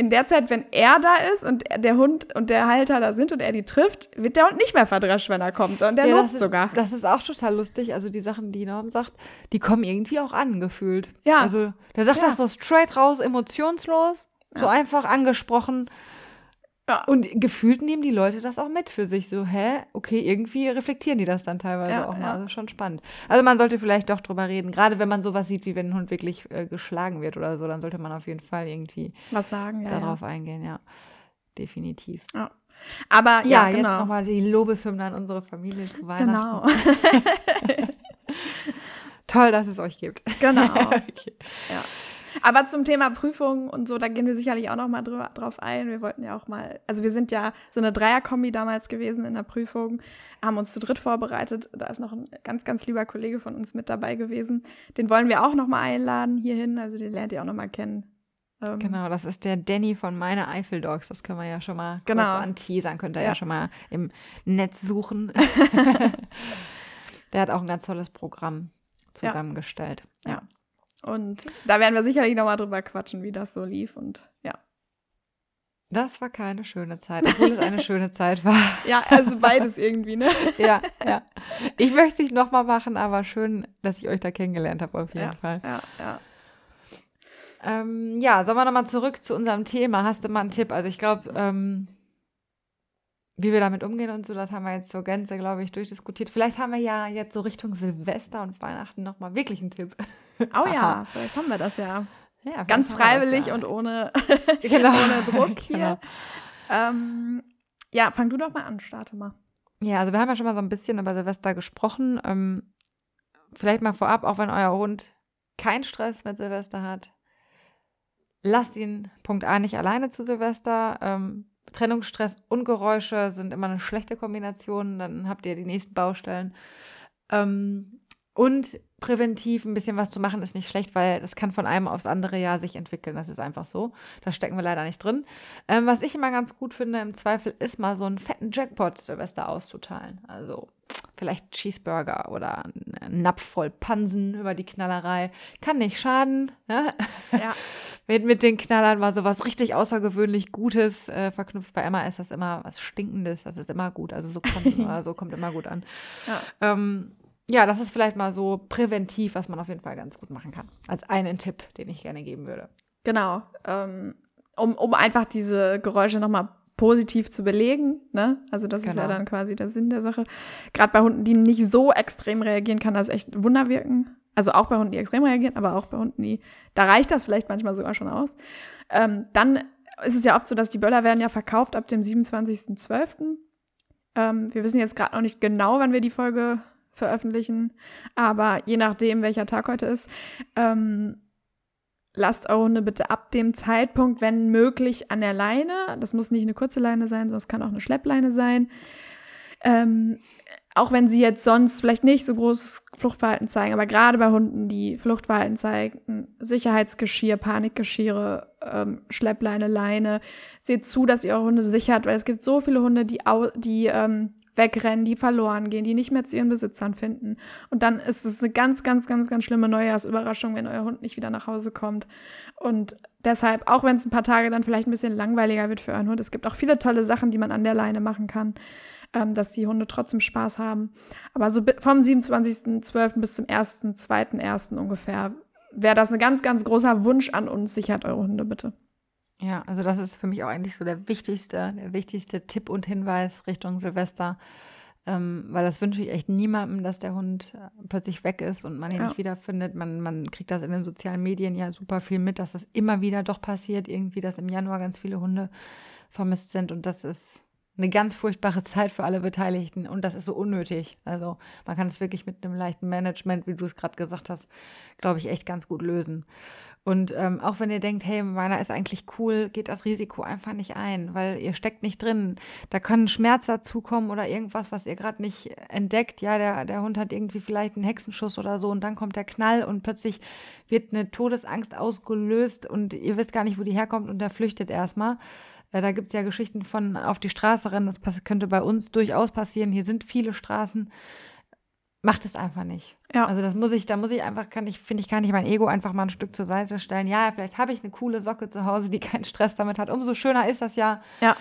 [SPEAKER 1] in der Zeit, wenn er da ist und der Hund und der Halter da sind und er die trifft, wird der Hund nicht mehr verdrescht, wenn er kommt, sondern der ja, nutzt sogar.
[SPEAKER 2] Das ist auch total lustig. Also die Sachen, die Norm sagt, die kommen irgendwie auch angefühlt. Ja. Also der sagt ja. das so straight raus, emotionslos, ja. so einfach angesprochen. Ja. Und gefühlt nehmen die Leute das auch mit für sich. So, hä? Okay, irgendwie reflektieren die das dann teilweise ja, auch mal. Ja. Also schon spannend. Also man sollte vielleicht doch drüber reden. Gerade wenn man sowas sieht, wie wenn ein Hund wirklich äh, geschlagen wird oder so, dann sollte man auf jeden Fall irgendwie
[SPEAKER 1] was sagen,
[SPEAKER 2] ja, darauf eingehen, ja. Definitiv.
[SPEAKER 1] Ja. Aber ja, ja genau.
[SPEAKER 2] jetzt nochmal die Lobeshymne an unsere Familie zu Weihnachten. Genau. Toll, dass es euch gibt.
[SPEAKER 1] Genau. okay. Ja. Aber zum Thema Prüfung und so, da gehen wir sicherlich auch noch mal drüber, drauf ein. Wir wollten ja auch mal, also wir sind ja so eine Dreierkombi damals gewesen in der Prüfung, haben uns zu dritt vorbereitet. Da ist noch ein ganz, ganz lieber Kollege von uns mit dabei gewesen. Den wollen wir auch noch mal einladen hierhin. Also den lernt ihr auch noch mal kennen.
[SPEAKER 2] Ähm, genau, das ist der Danny von meine Eifel Dogs. Das können wir ja schon mal genau. kurz anteasern. Könnt ihr ja. ja schon mal im Netz suchen. der hat auch ein ganz tolles Programm zusammengestellt.
[SPEAKER 1] ja. ja. Und da werden wir sicherlich nochmal drüber quatschen, wie das so lief und ja.
[SPEAKER 2] Das war keine schöne Zeit, obwohl es eine schöne Zeit war.
[SPEAKER 1] Ja, also beides irgendwie, ne?
[SPEAKER 2] ja, ja. Ich möchte es nochmal machen, aber schön, dass ich euch da kennengelernt habe, auf jeden
[SPEAKER 1] ja,
[SPEAKER 2] Fall.
[SPEAKER 1] Ja, ja.
[SPEAKER 2] Ähm, ja, sollen wir nochmal zurück zu unserem Thema? Hast du mal einen Tipp? Also ich glaube, ähm, wie wir damit umgehen und so, das haben wir jetzt so Gänze, glaube ich, durchdiskutiert. Vielleicht haben wir ja jetzt so Richtung Silvester und Weihnachten nochmal wirklich einen Tipp.
[SPEAKER 1] Oh ja, vielleicht haben wir das ja. ja Ganz freiwillig ja. und ohne, genau. ohne Druck hier. Genau. Ähm, ja, fang du doch mal an, starte mal.
[SPEAKER 2] Ja, also wir haben ja schon mal so ein bisschen über Silvester gesprochen. Ähm, vielleicht mal vorab, auch wenn euer Hund keinen Stress mit Silvester hat, lasst ihn Punkt A nicht alleine zu Silvester. Ähm, Trennungsstress und Geräusche sind immer eine schlechte Kombination. Dann habt ihr die nächsten Baustellen. Ähm, und präventiv ein bisschen was zu machen, ist nicht schlecht, weil das kann von einem aufs andere Jahr sich entwickeln. Das ist einfach so. Da stecken wir leider nicht drin. Ähm, was ich immer ganz gut finde, im Zweifel, ist mal so einen fetten Jackpot Silvester auszuteilen. Also vielleicht Cheeseburger oder einen Napf voll Pansen über die Knallerei. Kann nicht schaden. Ne? Ja. mit, mit den Knallern mal so was richtig außergewöhnlich Gutes äh, verknüpft. Bei Emma ist das immer was Stinkendes. Das ist immer gut. Also so kommt, so kommt immer gut an. Ja. Ähm, ja, das ist vielleicht mal so präventiv, was man auf jeden Fall ganz gut machen kann. Als einen Tipp, den ich gerne geben würde.
[SPEAKER 1] Genau. Ähm, um, um einfach diese Geräusche nochmal positiv zu belegen. Ne? Also das genau. ist ja genau. dann quasi der Sinn der Sache. Gerade bei Hunden, die nicht so extrem reagieren, kann das echt Wunder wirken. Also auch bei Hunden, die extrem reagieren, aber auch bei Hunden, die, da reicht das vielleicht manchmal sogar schon aus. Ähm, dann ist es ja oft so, dass die Böller werden ja verkauft ab dem 27.12. Ähm, wir wissen jetzt gerade noch nicht genau, wann wir die Folge veröffentlichen. Aber je nachdem, welcher Tag heute ist, ähm, lasst eure Hunde bitte ab dem Zeitpunkt, wenn möglich, an der Leine. Das muss nicht eine kurze Leine sein, sondern es kann auch eine Schleppleine sein. Ähm, auch wenn sie jetzt sonst vielleicht nicht so großes Fluchtverhalten zeigen, aber gerade bei Hunden, die Fluchtverhalten zeigen, Sicherheitsgeschirr, Panikgeschirre, ähm, Schleppleine, Leine, seht zu, dass ihr eure Hunde sichert, weil es gibt so viele Hunde, die, die ähm, wegrennen, die verloren gehen, die nicht mehr zu ihren Besitzern finden. Und dann ist es eine ganz, ganz, ganz, ganz schlimme Neujahrsüberraschung, wenn euer Hund nicht wieder nach Hause kommt. Und deshalb, auch wenn es ein paar Tage dann vielleicht ein bisschen langweiliger wird für euren Hund, es gibt auch viele tolle Sachen, die man an der Leine machen kann, ähm, dass die Hunde trotzdem Spaß haben. Aber so vom 27.12. bis zum 1., 2., 1. ungefähr wäre das ein ganz, ganz großer Wunsch an uns. Sichert eure Hunde bitte.
[SPEAKER 2] Ja, also das ist für mich auch eigentlich so der wichtigste, der wichtigste Tipp und Hinweis Richtung Silvester. Ähm, weil das wünsche ich echt niemandem, dass der Hund äh, plötzlich weg ist und man ihn ja. nicht wiederfindet. Man, man kriegt das in den sozialen Medien ja super viel mit, dass das immer wieder doch passiert, irgendwie, dass im Januar ganz viele Hunde vermisst sind. Und das ist eine ganz furchtbare Zeit für alle Beteiligten und das ist so unnötig. Also man kann es wirklich mit einem leichten Management, wie du es gerade gesagt hast, glaube ich, echt ganz gut lösen. Und ähm, auch wenn ihr denkt, hey, meiner ist eigentlich cool, geht das Risiko einfach nicht ein, weil ihr steckt nicht drin. Da kann ein Schmerz dazukommen oder irgendwas, was ihr gerade nicht entdeckt. Ja, der, der Hund hat irgendwie vielleicht einen Hexenschuss oder so und dann kommt der Knall und plötzlich wird eine Todesangst ausgelöst und ihr wisst gar nicht, wo die herkommt und der flüchtet erstmal. Äh, da gibt es ja Geschichten von auf die Straße rennen, das könnte bei uns durchaus passieren. Hier sind viele Straßen macht es einfach nicht.
[SPEAKER 1] Ja.
[SPEAKER 2] Also das muss ich, da muss ich einfach, kann ich, finde ich, kann ich mein Ego einfach mal ein Stück zur Seite stellen. Ja, vielleicht habe ich eine coole Socke zu Hause, die keinen Stress damit hat. Umso schöner ist das ja.
[SPEAKER 1] Ja.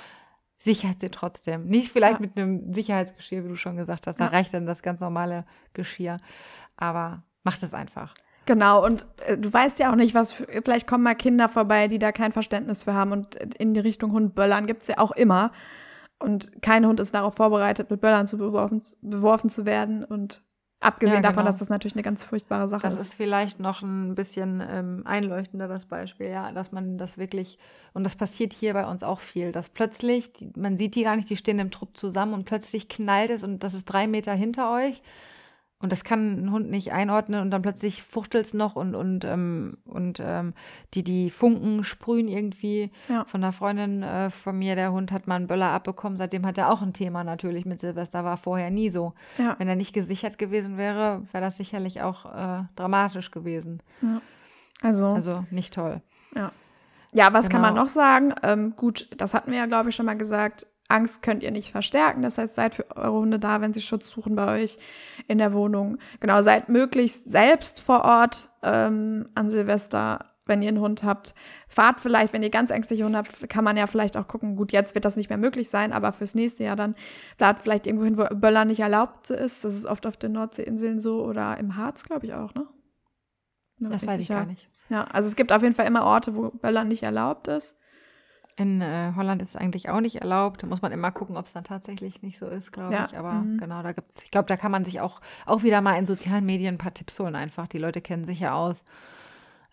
[SPEAKER 2] Sichert sie trotzdem. Nicht vielleicht
[SPEAKER 1] Ja.
[SPEAKER 2] mit einem Sicherheitsgeschirr, wie du schon gesagt hast. Da
[SPEAKER 1] Ja.
[SPEAKER 2] reicht dann das ganz normale Geschirr. Aber macht es einfach.
[SPEAKER 1] Genau, und äh, du weißt ja auch nicht, was, für, vielleicht kommen mal Kinder vorbei, die da kein Verständnis für haben und in die Richtung Hund böllern gibt's ja auch immer. Und kein Hund ist darauf vorbereitet, mit Böllern zu beworfen, beworfen zu werden. Und abgesehen
[SPEAKER 2] Ja,
[SPEAKER 1] davon,
[SPEAKER 2] genau.
[SPEAKER 1] dass das natürlich eine ganz furchtbare Sache
[SPEAKER 2] Das
[SPEAKER 1] ist.
[SPEAKER 2] ist vielleicht noch ein bisschen ähm, einleuchtender, das Beispiel, ja, dass man das wirklich, und das passiert hier bei uns auch viel, dass plötzlich, man sieht die gar nicht, die stehen im Trupp zusammen und plötzlich knallt es und das ist drei Meter hinter euch. Und das kann ein Hund nicht einordnen und dann plötzlich fuchtelt es noch und, und, ähm, und ähm, die, die Funken sprühen irgendwie.
[SPEAKER 1] Ja.
[SPEAKER 2] Von einer Freundin äh, von mir, der Hund hat mal einen Böller abbekommen, seitdem hat er auch ein Thema natürlich mit Silvester, war vorher nie so.
[SPEAKER 1] Ja.
[SPEAKER 2] Wenn er nicht gesichert gewesen wäre, wäre das sicherlich auch äh, dramatisch gewesen.
[SPEAKER 1] Also,
[SPEAKER 2] Also nicht toll.
[SPEAKER 1] ja. Ja, was kann man
[SPEAKER 2] Genau.
[SPEAKER 1] noch sagen? Ähm, gut, das hatten wir ja, glaube ich, schon mal gesagt. Angst könnt ihr nicht verstärken. Das heißt, seid für eure Hunde da, wenn sie Schutz suchen bei euch in der Wohnung. Genau, seid möglichst selbst vor Ort ähm, an Silvester, wenn ihr einen Hund habt. Fahrt vielleicht, wenn ihr ganz ängstliche Hunde habt, kann man ja vielleicht auch gucken, gut, jetzt wird das nicht mehr möglich sein, aber fürs nächste Jahr dann fahrt vielleicht irgendwo hin, wo Böller nicht erlaubt ist. Das ist oft auf den Nordseeinseln so oder im Harz, glaube ich auch, ne?
[SPEAKER 2] Das weiß ich
[SPEAKER 1] sicher.
[SPEAKER 2] gar nicht.
[SPEAKER 1] Ja, also es gibt auf jeden Fall immer Orte, wo Böllern nicht erlaubt ist.
[SPEAKER 2] In äh, Holland ist es eigentlich auch nicht erlaubt. Da muss man immer gucken, ob es dann tatsächlich nicht so ist, glaube
[SPEAKER 1] Ja,
[SPEAKER 2] ich. Aber
[SPEAKER 1] mhm.
[SPEAKER 2] genau, da gibt's, ich glaube, da kann man sich auch, auch wieder mal in sozialen Medien ein paar Tipps holen einfach. Die Leute kennen sich ja aus.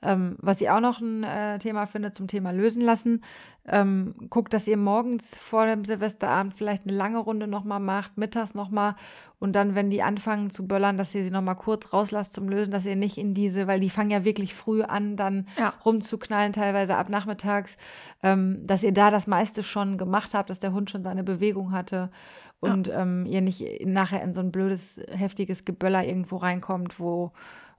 [SPEAKER 2] Ähm, was ich auch noch ein äh, Thema finde zum Thema lösen lassen, ähm, guckt, dass ihr morgens vor dem Silvesterabend vielleicht eine lange Runde nochmal macht, mittags nochmal und dann, wenn die anfangen zu böllern, dass ihr sie nochmal kurz rauslasst zum Lösen, dass ihr nicht in diese, weil die fangen ja wirklich früh an, dann
[SPEAKER 1] Ja.
[SPEAKER 2] rumzuknallen, teilweise ab nachmittags, ähm, dass ihr da das meiste schon gemacht habt, dass der Hund schon seine Bewegung hatte und ähm, ihr nicht nachher in so ein blödes, heftiges Geböller irgendwo reinkommt, wo,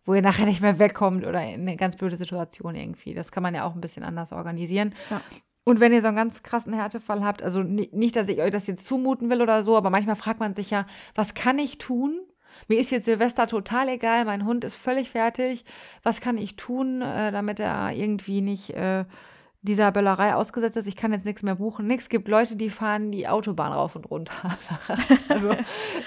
[SPEAKER 2] wo ihr nachher nicht mehr wegkommt oder in eine ganz blöde Situation irgendwie. Das kann man ja auch ein bisschen anders organisieren.
[SPEAKER 1] Ja.
[SPEAKER 2] Und wenn ihr so einen ganz krassen Härtefall habt, also ni- nicht, dass ich euch das jetzt zumuten will oder so, aber manchmal fragt man sich ja, was kann ich tun? Mir ist jetzt Silvester total egal, mein Hund ist völlig fertig. Was kann ich tun, äh, damit er irgendwie nicht äh, dieser Böllerei ausgesetzt ist? Ich kann jetzt nichts mehr buchen. Nichts gibt Leute, die fahren die Autobahn rauf und runter. also,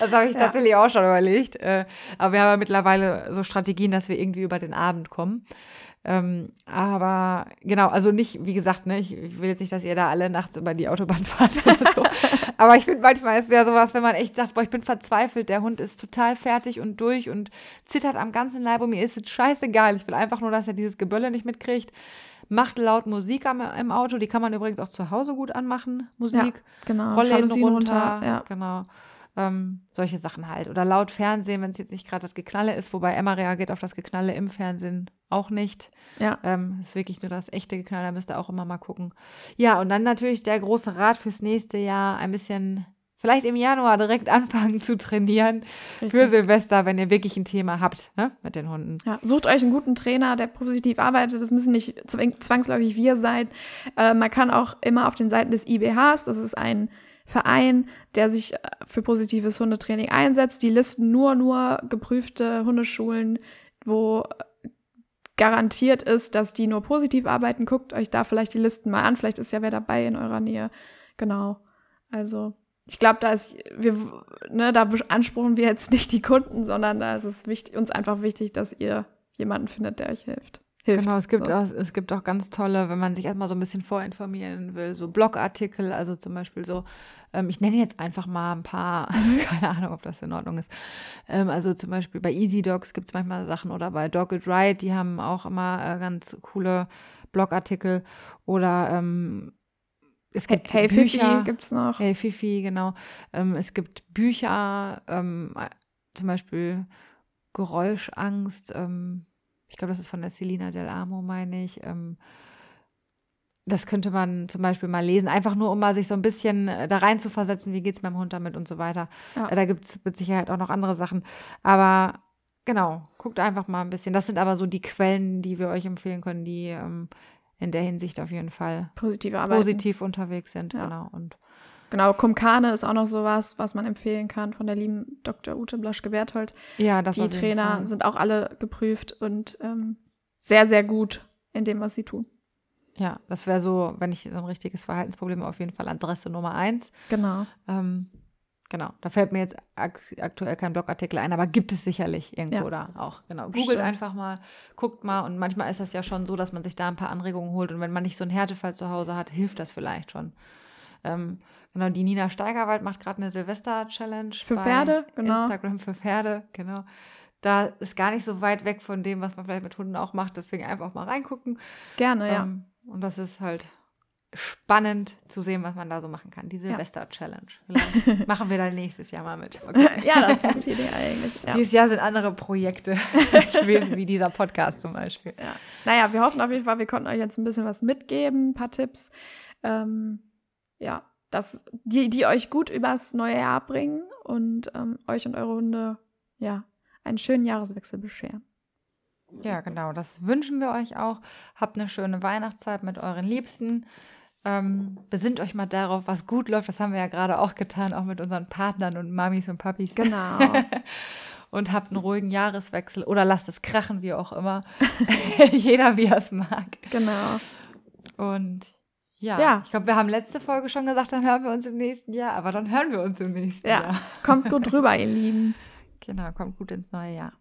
[SPEAKER 2] das habe ich
[SPEAKER 1] Ja.
[SPEAKER 2] tatsächlich auch schon überlegt. Äh, aber wir haben ja mittlerweile so Strategien, dass wir irgendwie über den Abend kommen. Ähm, aber genau, also nicht, wie gesagt, ne, ich, ich will jetzt nicht, dass ihr da alle nachts über die Autobahn fahrt oder so. aber ich finde manchmal ist ja sowas, wenn man echt sagt, boah, ich bin verzweifelt, der Hund ist total fertig und durch und zittert am ganzen Leib und mir ist es scheißegal. Ich will einfach nur, dass er dieses Gebölle nicht mitkriegt. Macht laut Musik am, im Auto, die kann man übrigens auch zu Hause gut anmachen, Musik.
[SPEAKER 1] Genau.
[SPEAKER 2] Rollläden
[SPEAKER 1] Jalousien
[SPEAKER 2] runter,
[SPEAKER 1] Ja.
[SPEAKER 2] genau. Ähm, solche Sachen halt. Oder laut Fernsehen, wenn es jetzt nicht gerade das Geknalle ist, wobei Emma reagiert auf das Geknalle im Fernsehen auch nicht.
[SPEAKER 1] Ja.
[SPEAKER 2] Ähm, ist wirklich nur das echte Geknalle, da müsst ihr auch immer mal gucken. Ja, und dann natürlich der große Rat fürs nächste Jahr, ein bisschen, vielleicht im Januar direkt anfangen zu trainieren für
[SPEAKER 1] Richtig.
[SPEAKER 2] Silvester, wenn ihr wirklich ein Thema habt ne, mit den Hunden.
[SPEAKER 1] Ja, sucht euch einen guten Trainer, der positiv arbeitet. Das müssen nicht zwangsläufig wir sein. Äh, man kann auch immer auf den Seiten des IBHs, das ist ein Verein, der sich äh, für positives Hundetraining einsetzt. Die listen nur, nur geprüfte Hundeschulen, wo äh, garantiert ist, dass die nur positiv arbeiten. Guckt euch da vielleicht die Listen mal an. Vielleicht ist ja wer dabei in eurer Nähe. Genau. Also, ich glaube, da ist, wir, ne, da beanspruchen wir jetzt nicht die Kunden, sondern da ist es wichtig, uns einfach wichtig, dass ihr jemanden findet, der euch hilft. Hilft.
[SPEAKER 2] Genau, es gibt,
[SPEAKER 1] so.
[SPEAKER 2] auch, es gibt auch ganz tolle, wenn man sich erstmal so ein bisschen vorinformieren will, so Blogartikel, also zum Beispiel so, ähm, ich nenne jetzt einfach mal ein paar, keine Ahnung, ob das in Ordnung ist. Ähm, also zum Beispiel bei Easy Dogs gibt es manchmal Sachen oder bei Dog It Right, die haben auch immer äh, ganz coole Blogartikel oder ähm, es gibt
[SPEAKER 1] hey
[SPEAKER 2] Bücher.
[SPEAKER 1] Fifi gibt's noch.
[SPEAKER 2] Hey Fifi, genau. Ähm, es gibt Bücher, ähm, zum Beispiel Geräuschangst. Ähm, ich glaube, das ist von der Selina Del Amo, meine ich. Ähm, das könnte man zum Beispiel mal lesen, einfach nur, um mal sich so ein bisschen äh, da rein zu versetzen, wie geht es meinem Hund damit und so weiter.
[SPEAKER 1] Ja.
[SPEAKER 2] Äh, Da gibt es mit Sicherheit auch noch andere Sachen. Aber genau, guckt einfach mal ein bisschen. Das sind aber so die Quellen, die wir euch empfehlen können, die ähm, in der Hinsicht auf jeden Fall
[SPEAKER 1] Positive Arbeit.
[SPEAKER 2] positiv unterwegs sind.
[SPEAKER 1] Ja.
[SPEAKER 2] Genau. Und
[SPEAKER 1] genau. Kumkane ist auch noch sowas, was man empfehlen kann von der lieben Dr. Ute Blaschke-Berthold.
[SPEAKER 2] Ja, das
[SPEAKER 1] Die Trainer sind auch alle geprüft und ähm, sehr, sehr gut in dem, was sie tun.
[SPEAKER 2] Ja, das wäre so, wenn ich so ein richtiges Verhaltensproblem auf jeden Fall Adresse Nummer eins.
[SPEAKER 1] Genau.
[SPEAKER 2] Ähm, genau, da fällt mir jetzt ak aktuell kein Blogartikel ein, aber gibt es sicherlich irgendwo
[SPEAKER 1] Ja.
[SPEAKER 2] da auch. Genau, googelt einfach mal, guckt mal und manchmal ist das ja schon so, dass man sich da ein paar Anregungen holt und wenn man nicht so einen Härtefall zu Hause hat, hilft das vielleicht schon. Ähm, genau, die Nina Steigerwald macht gerade eine Silvester-Challenge
[SPEAKER 1] Für
[SPEAKER 2] bei
[SPEAKER 1] Pferde, genau.
[SPEAKER 2] Instagram für Pferde, genau. Da ist gar nicht so weit weg von dem, was man vielleicht mit Hunden auch macht, deswegen einfach mal reingucken.
[SPEAKER 1] Gerne, ja.
[SPEAKER 2] Ähm, und das ist halt spannend zu sehen, was man da so machen kann. Die Silvester-Challenge. Vielleicht machen wir da nächstes Jahr mal mit. Okay.
[SPEAKER 1] ja, das ist eine gute Idee eigentlich. Ja.
[SPEAKER 2] Dieses Jahr sind andere Projekte gewesen, wie dieser Podcast zum Beispiel.
[SPEAKER 1] Ja. Naja, wir hoffen auf jeden Fall, wir konnten euch jetzt ein bisschen was mitgeben, ein paar Tipps. Ähm, ja, dass die, die euch gut übers neue Jahr bringen und ähm, euch und eure Hunde ja einen schönen Jahreswechsel bescheren.
[SPEAKER 2] Ja, genau. Das wünschen wir euch auch. Habt eine schöne Weihnachtszeit mit euren Liebsten. Ähm, besinnt euch mal darauf, was gut läuft. Das haben wir ja gerade auch getan, auch mit unseren Partnern und Mamis und Papis.
[SPEAKER 1] Genau.
[SPEAKER 2] und habt einen ruhigen Jahreswechsel oder lasst es krachen, wie auch immer. Jeder, wie er es mag.
[SPEAKER 1] genau.
[SPEAKER 2] Und ja,
[SPEAKER 1] Ja.
[SPEAKER 2] ich glaube, wir haben letzte Folge schon gesagt, dann hören wir uns im nächsten Jahr. Aber dann hören wir uns im nächsten
[SPEAKER 1] Ja.
[SPEAKER 2] Jahr.
[SPEAKER 1] Kommt gut rüber, ihr Lieben.
[SPEAKER 2] Genau, kommt gut ins neue Jahr.